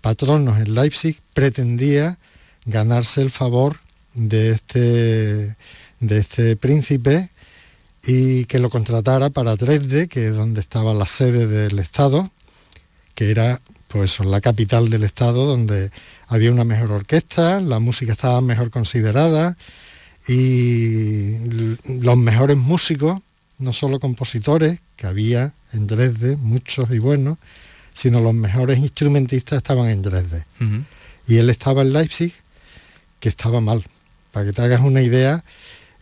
patronos en Leipzig, pretendía ganarse el favor de este, de este príncipe y que lo contratara para Dresde, que es donde estaba la sede del Estado, que era pues la capital del Estado, donde había una mejor orquesta, la música estaba mejor considerada y los mejores músicos, no solo compositores, que había en Dresde, muchos y buenos, sino los mejores instrumentistas estaban en Dresde. Y él estaba en Leipzig, que estaba mal. Para que te hagas una idea,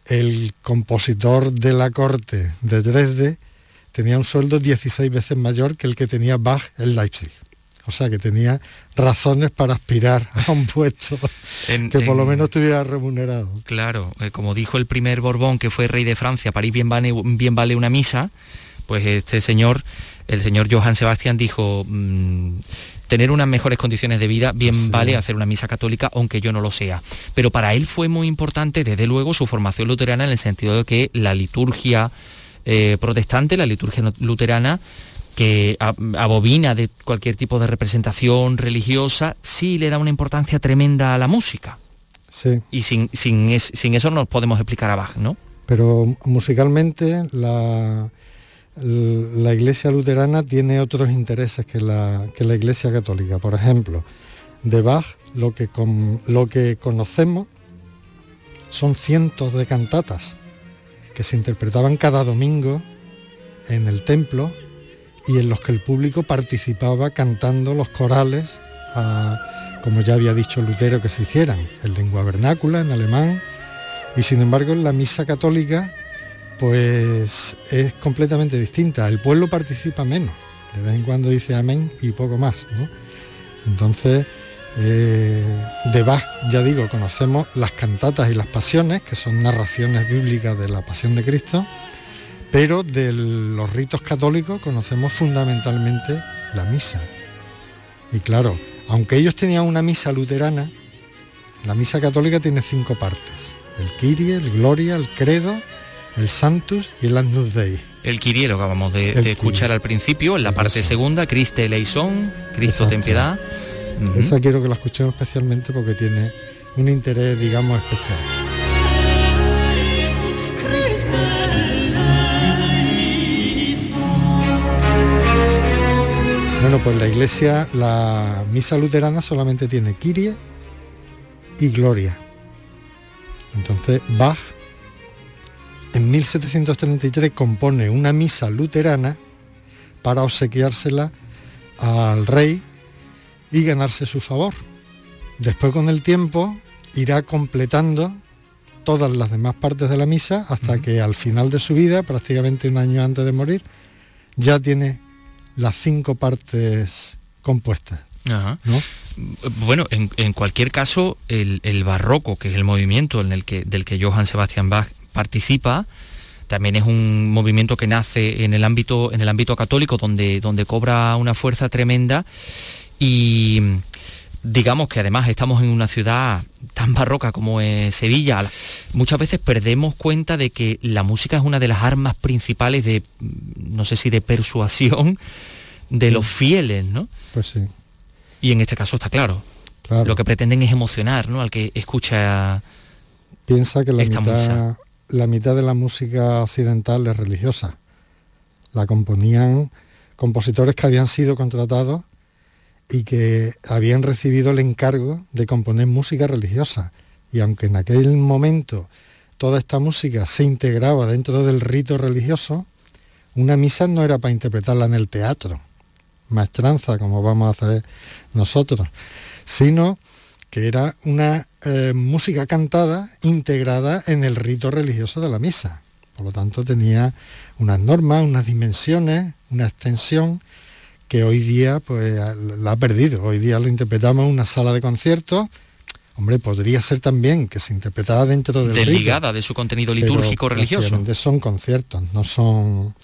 el compositor de la corte de Dresde tenía un sueldo 16 veces mayor que el que tenía Bach en Leipzig. O sea que tenía razones para aspirar a un puesto que por lo menos estuviera remunerado. Claro, eh, como dijo el primer Borbón que fue rey de Francia, París bien vale, bien vale una misa, pues este señor el señor Johann Sebastian dijo, mm, tener unas mejores condiciones de vida bien vale hacer una misa católica, aunque yo no lo sea. Pero para él fue muy importante, desde luego, su formación luterana en el sentido de que la liturgia eh, protestante, la liturgia luterana, que abobina de cualquier tipo de representación religiosa, sí le da una importancia tremenda a la música. Sí. Y sin, sin, sin eso no nos podemos explicar a Bach, ¿no? Pero musicalmente la, la Iglesia luterana tiene otros intereses que la, que la Iglesia católica. Por ejemplo, de Bach lo que, lo que conocemos son cientos de cantatas que se interpretaban cada domingo en el templo y en los que el público participaba cantando los corales, como ya había dicho Lutero que se hicieran, en lengua vernácula, en alemán, y sin embargo en la misa católica pues es completamente distinta. El pueblo participa menos. De vez en cuando dice amén y poco más. Entonces, eh, de Bach, ya digo, conocemos las cantatas y las pasiones, que son narraciones bíblicas de la pasión de Cristo, pero de los ritos católicos conocemos fundamentalmente la misa. Y claro, aunque ellos tenían una misa luterana, la misa católica tiene cinco partes. El Kyrie, el Gloria, el Credo, el Santus y el Agnus Dei. El Kyrie lo acabamos de, escuchar al principio, en la parte segunda, Christe eleison, Cristo ten piedad. Esa quiero que la escuchemos especialmente porque tiene un interés, digamos, especial. Bueno, pues la iglesia, la misa luterana solamente tiene Kyrie y Gloria. Entonces Bach en 1733 compone una misa luterana para obsequiársela al rey y ganarse su favor. Después con el tiempo irá completando todas las demás partes de la misa hasta que al final de su vida, prácticamente un año antes de morir, ya tiene las cinco partes compuestas. Bueno, en, cualquier caso, el, el, barroco, que es el movimiento en el que, del que Johann Sebastian Bach participa. También es un movimiento que nace en el ámbito, en el ámbito católico, donde, donde cobra una fuerza tremenda. Y digamos que además estamos en una ciudad tan barroca como es Sevilla, muchas veces perdemos cuenta de que la música es una de las armas principales de, no sé si de persuasión de los fieles, ¿no? Pues sí. Y en este caso está claro. Lo que pretenden es emocionar, ¿no? Al que escucha. Piensa que la mitad, la mitad de la música occidental es religiosa. La componían compositores que habían sido contratados y que habían recibido el encargo de componer música religiosa. Y aunque en aquel momento toda esta música se integraba dentro del rito religioso, una misa no era para interpretarla en el teatro, maestranza, como vamos a hacer nosotros, sino que era una eh, música cantada integrada en el rito religioso de la misa. Por lo tanto, tenía unas normas, unas dimensiones, una extensión que hoy día pues la ha perdido. Hoy día lo interpretamos en una sala de conciertos. Hombre, podría ser también que se interpretara dentro del Desligada de su contenido litúrgico religioso. Son conciertos, no son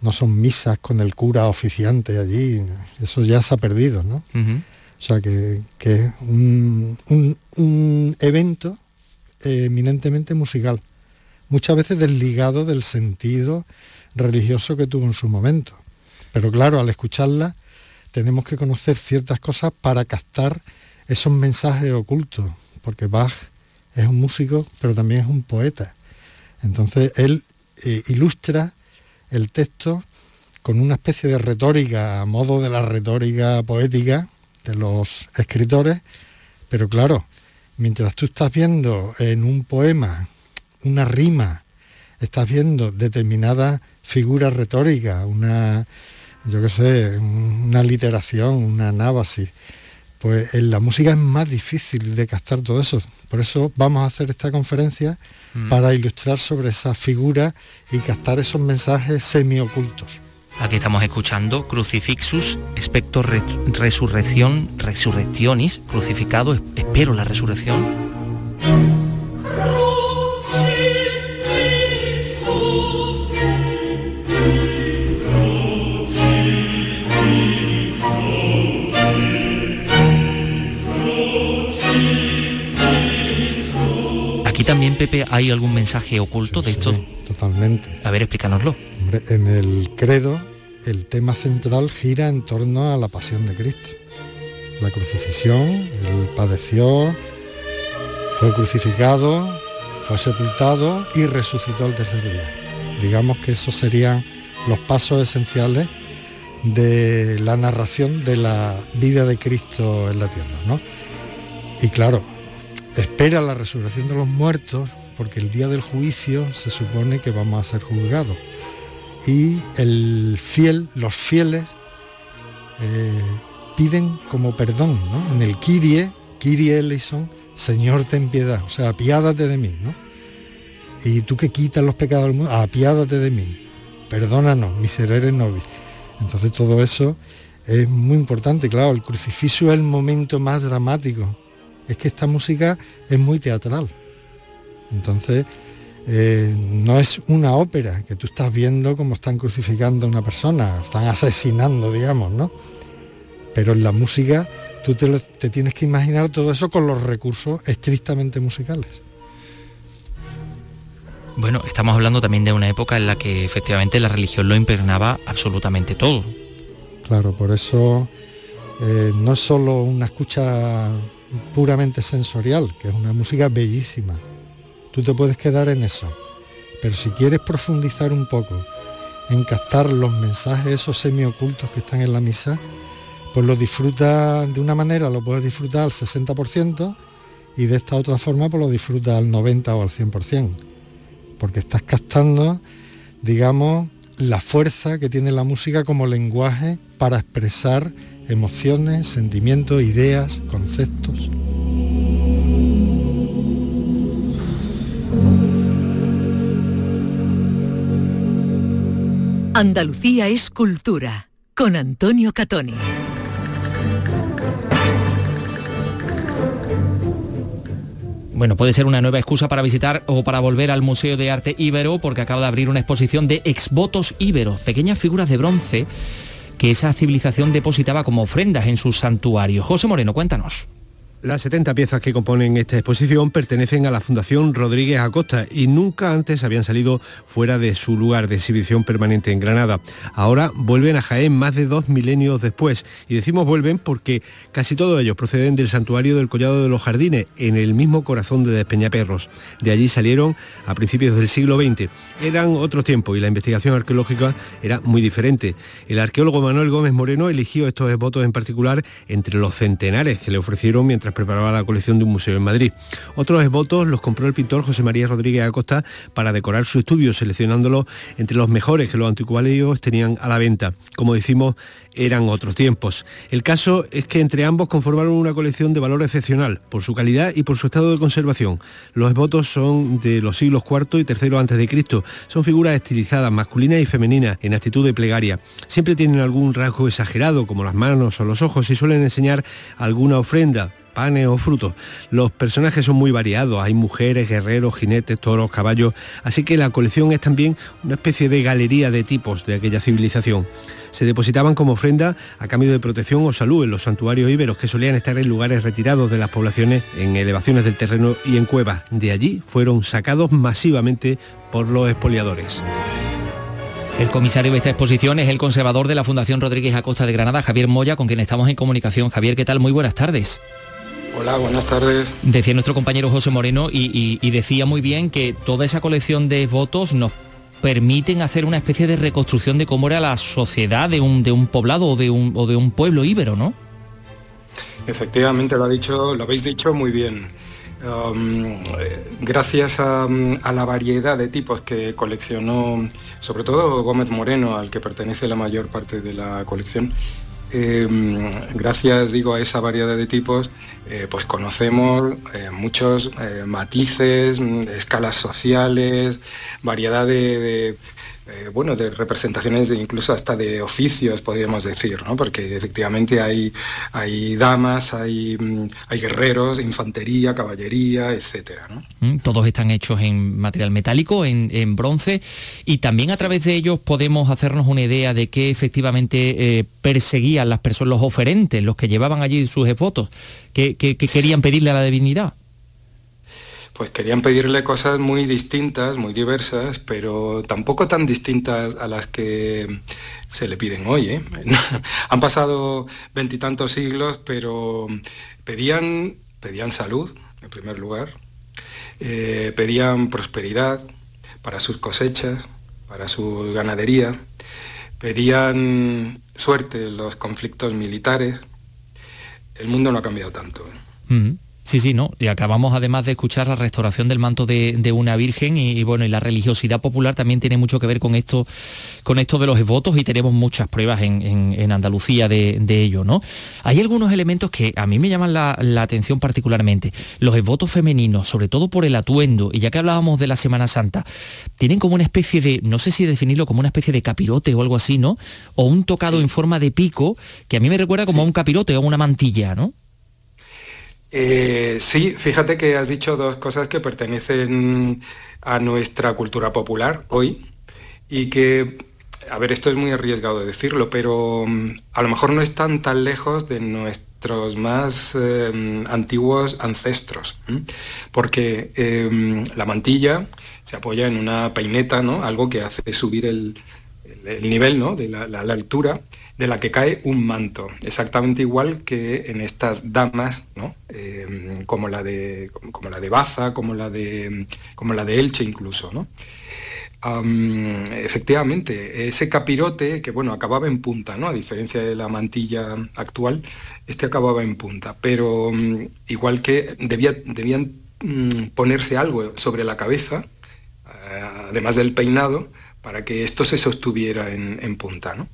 no son misas con el cura oficiante allí. Eso ya se ha perdido, ¿no? O sea que, es un, un, evento eminentemente musical, muchas veces desligado del sentido religioso que tuvo en su momento. Pero claro, al escucharla tenemos que conocer ciertas cosas para captar esos mensajes ocultos, porque Bach es un músico, pero también es un poeta. Entonces él eh, ilustra el texto con una especie de retórica, a modo de la retórica poética de los escritores, pero claro, mientras tú estás viendo en un poema una rima, estás viendo determinada figura retórica, una, yo qué sé, una literación, una anábasis, pues en la música es más difícil de captar todo eso. Por eso vamos a hacer esta conferencia mm. para ilustrar sobre esa figura y captar esos mensajes semiocultos. Aquí estamos escuchando Crucifixus, Especto Resurrección, Resurrectionis, crucificado, espero la resurrección. También, Pepe, hay algún mensaje oculto de esto? totalmente. A ver, explícanoslo. en el credo, el tema central gira en torno a la pasión de Cristo. La crucifixión, él padeció, fue crucificado, fue sepultado y resucitó el tercer día. Digamos que esos serían los pasos esenciales de la narración de la vida de Cristo en la tierra. ¿no? Y claro, espera la resurrección de los muertos porque el día del juicio se supone que vamos a ser juzgados. Y el fiel, los fieles eh, piden como perdón, ¿no? En el Kirie, Kirie eleison, Señor ten piedad, o sea, apiádate de mí, ¿no? Y tú que quitas los pecados del mundo, apiádate de mí, perdónanos, miserere nobis. Entonces todo eso es muy importante, claro, el crucifijo es el momento más dramático es que esta música es muy teatral. Entonces, eh, no es una ópera que tú estás viendo como están crucificando a una persona, están asesinando, digamos, ¿no? Pero en la música tú te, te tienes que imaginar todo eso con los recursos estrictamente musicales. Bueno, estamos hablando también de una época en la que efectivamente la religión lo impregnaba absolutamente todo. Claro, por eso eh, no es solo una escucha puramente sensorial, que es una música bellísima. Tú te puedes quedar en eso. Pero si quieres profundizar un poco en captar los mensajes esos semiocultos que están en la misa, pues lo disfrutas de una manera, lo puedes disfrutar al 60% y de esta otra forma pues lo disfrutas al 90 o al 100%. Porque estás captando, digamos, la fuerza que tiene la música como lenguaje para expresar emociones, sentimientos, ideas, conceptos. Andalucía es cultura, con Antonio Catoni. Bueno, puede ser una nueva excusa para visitar o para volver al Museo de Arte Ibero porque acaba de abrir una exposición de exvotos íberos, pequeñas figuras de bronce que esa civilización depositaba como ofrendas en sus santuarios. José Moreno, cuéntanos. Las 70 piezas que componen esta exposición pertenecen a la Fundación Rodríguez Acosta y nunca antes habían salido fuera de su lugar de exhibición permanente en Granada. Ahora vuelven a Jaén más de dos milenios después y decimos vuelven porque casi todos ellos proceden del santuario del Collado de los Jardines, en el mismo corazón de Despeñaperros. De allí salieron a principios del siglo XX. Eran otro tiempo y la investigación arqueológica era muy diferente. El arqueólogo Manuel Gómez Moreno eligió estos votos en particular entre los centenares que le ofrecieron mientras preparaba la colección de un museo en Madrid. Otros esbotos los compró el pintor José María Rodríguez Acosta para decorar su estudio, seleccionándolos entre los mejores que los anticuarios tenían a la venta. Como decimos, eran otros tiempos. El caso es que entre ambos conformaron una colección de valor excepcional por su calidad y por su estado de conservación. Los esbotos son de los siglos IV y III antes de Cristo. Son figuras estilizadas, masculinas y femeninas, en actitud de plegaria. Siempre tienen algún rasgo exagerado, como las manos o los ojos, y suelen enseñar alguna ofrenda, panes o frutos. Los personajes son muy variados, hay mujeres, guerreros, jinetes, toros, caballos, así que la colección es también una especie de galería de tipos de aquella civilización. Se depositaban como ofrenda a cambio de protección o salud en los santuarios íberos que solían estar en lugares retirados de las poblaciones, en elevaciones del terreno y en cuevas. De allí fueron sacados masivamente por los expoliadores. El comisario de esta exposición es el conservador de la Fundación Rodríguez Acosta de Granada, Javier Moya, con quien estamos en comunicación. Javier, ¿qué tal? Muy buenas tardes. Hola, buenas tardes. Decía nuestro compañero José Moreno y, decía muy bien que toda esa colección de votos nos permiten hacer una especie de reconstrucción de cómo era la sociedad de un, de un poblado o de un, o de un pueblo íbero, ¿no? Efectivamente, lo, ha dicho, lo habéis dicho muy bien. Um, gracias a, a, la variedad de tipos que coleccionó, sobre todo Gómez Moreno, al que pertenece la mayor parte de la colección, Em, gracias digo a esa variedad de tipos, eh, pues conocemos eh, muchos eh, matices, escalas sociales, variedad de, eh, bueno, de representaciones de incluso hasta de oficios, podríamos decir, ¿no? porque efectivamente hay, hay damas, hay, mm, hay guerreros, infantería, caballería, etcétera. Mm, todos están hechos en material metálico, en, bronce, y también a través de ellos podemos hacernos una idea de qué efectivamente eh, perseguían las personas, los oferentes, los que llevaban allí sus votos, que querían pedirle a la divinidad pues querían pedirle cosas muy distintas, muy diversas, pero tampoco tan distintas a las que se le piden hoy. ¿eh? Han pasado veintitantos siglos, pero pedían, pedían salud, en primer lugar, eh, pedían prosperidad para sus cosechas, para su ganadería, pedían suerte en los conflictos militares. El mundo no ha cambiado tanto. ¿eh? Sí, sí, ¿no? Y acabamos además de escuchar la restauración del manto de, una virgen y, bueno, y la religiosidad popular también tiene mucho que ver con esto, con esto de los votos y tenemos muchas pruebas en, Andalucía de, ello, ¿no? Hay algunos elementos que a mí me llaman la, atención particularmente. Los votos femeninos, sobre todo por el atuendo, y ya que hablábamos de la Semana Santa, tienen como una especie de, no sé si definirlo como una especie de capirote o algo así, ¿no? O un tocado en forma de pico, que a mí me recuerda como a un capirote o a una mantilla, ¿no? Eh, sí, fíjate que has dicho dos cosas que pertenecen a nuestra cultura popular hoy y que, a ver, esto es muy arriesgado de decirlo, pero mm, a lo mejor no están tan lejos de nuestros más em, antiguos ancestros, porque em, la mantilla se apoya en una peineta, ¿no? algo que hace subir el, nivel ¿no? de la altura de la que cae un manto, exactamente igual que en estas damas, eh, como, la de, como la de Baza, como la de, como la de Elche incluso. ¿no? efectivamente, ese capirote que bueno, acababa en punta, ¿no? a diferencia de la mantilla actual, este acababa en punta, pero mm, igual que debía, debían mm, ponerse algo sobre la cabeza, eh, además del peinado, para que esto se sostuviera en, en punta. ¿no?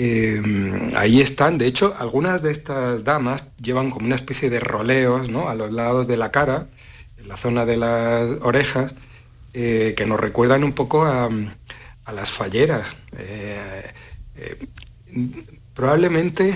Em, ahí están, de hecho, algunas de estas damas llevan como una especie de roleos ¿no? a los lados de la cara, en la zona de las orejas, eh, que nos recuerdan un poco a, las falleras. Eh, eh, probablemente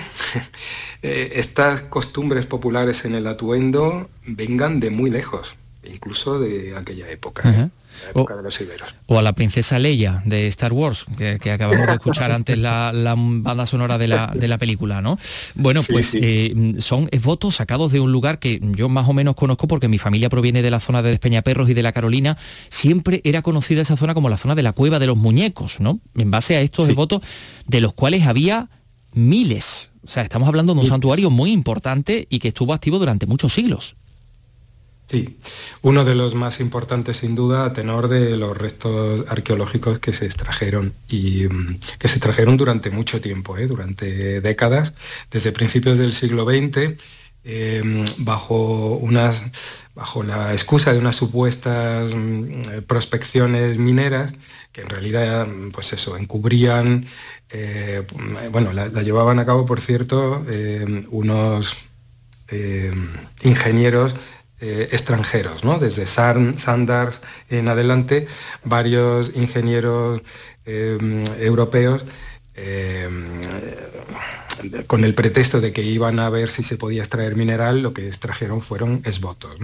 estas costumbres populares en el atuendo vengan de muy lejos. Incluso de aquella época. ¿eh? la época de los iberos. O a la princesa Leia de Star Wars, que, acabamos de escuchar antes la, banda sonora de la, de la, película, ¿no? Bueno, pues eh, son votos sacados de un lugar que yo más o menos conozco porque mi familia proviene de la zona de Despeñaperros y de la Carolina. Siempre era conocida esa zona como la zona de la cueva de los muñecos, ¿no? En base a estos votos de los cuales había miles. O sea, estamos hablando de un santuario muy importante y que estuvo activo durante muchos siglos. Sí, uno de los más importantes sin duda a tenor de los restos arqueológicos que se extrajeron y mm, que se extrajeron durante mucho tiempo, ¿eh? durante décadas, desde principios del siglo XX, em, bajo, unas, bajo la excusa de unas supuestas mm, prospecciones mineras que en realidad, pues eso, encubrían, eh, bueno, la, llevaban a cabo, por cierto, em, unos em, ingenieros eh, extranjeros, ¿no? desde Sanders en adelante, varios ingenieros em, europeos em, con el pretexto de que iban a ver si se podía extraer mineral, lo que extrajeron fueron esbotos.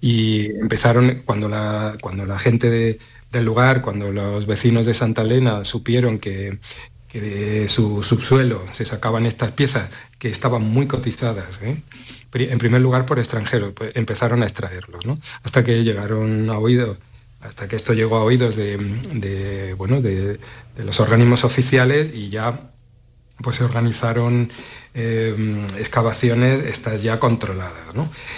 Y empezaron, cuando la, cuando la gente del lugar, cuando los vecinos de Santa Elena supieron que, de su subsuelo se sacaban estas piezas que estaban muy cotizadas, ¿eh? En primer lugar por extranjeros, pues empezaron a extraerlos, ¿no? Hasta que llegaron a oídos, hasta que esto llegó a oídos de, bueno, de, los organismos oficiales y ya pues se organizaron eh, excavaciones, estas ya controladas.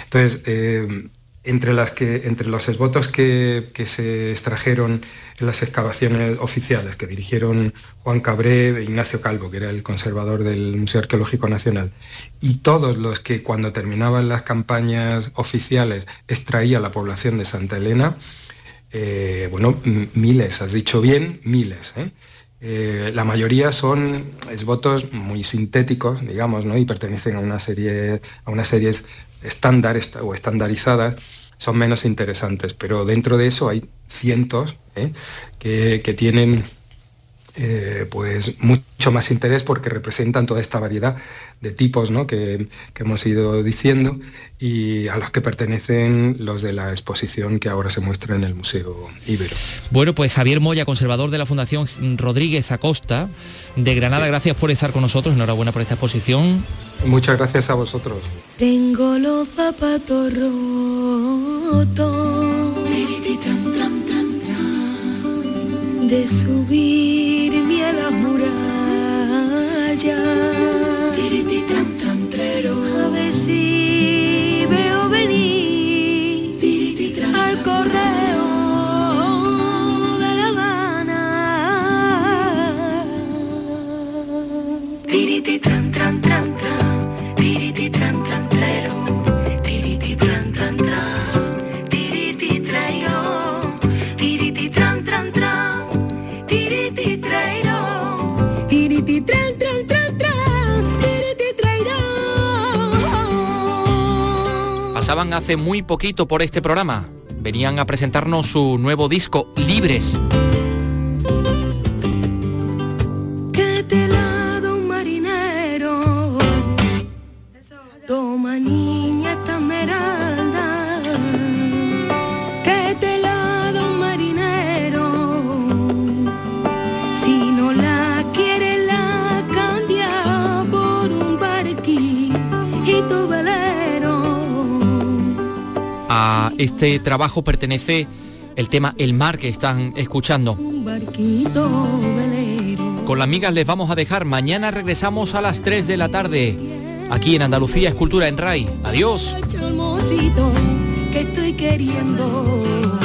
Entonces, eh, entre, las que, entre los esbotos que, se extrajeron en las excavaciones oficiales que dirigieron Juan Cabré e Ignacio Calvo, que era el conservador del Museo Arqueológico Nacional, y todos los que cuando terminaban las campañas oficiales extraía la población de Santa Elena, eh, bueno, miles, has dicho bien, miles. ¿eh? Eh, la mayoría son esbotos muy sintéticos, digamos, ¿no? y pertenecen a una serie, a unas series estándar o estandarizadas son menos interesantes, pero dentro de eso hay cientos ¿eh? que, tienen eh, pues mucho más interés porque representan toda esta variedad de tipos que, hemos ido diciendo y a los que pertenecen los de la exposición que ahora se muestra en el Museo Ibero. Bueno, pues Javier Moya, conservador de la Fundación Rodríguez Acosta de Granada, gracias por estar con nosotros, enhorabuena por esta exposición. Muchas gracias a vosotros. Tengo los zapatos rotos de subirme a la muralla. Pasaban hace muy poquito por este programa. Venían a presentarnos su nuevo disco, Libres. Este trabajo pertenece el tema El mar que están escuchando. Con las amigas les vamos a dejar. Mañana regresamos a las 3 de la tarde. Aquí en Andalucía Escultura en RAI. Adiós. Que estoy queriendo.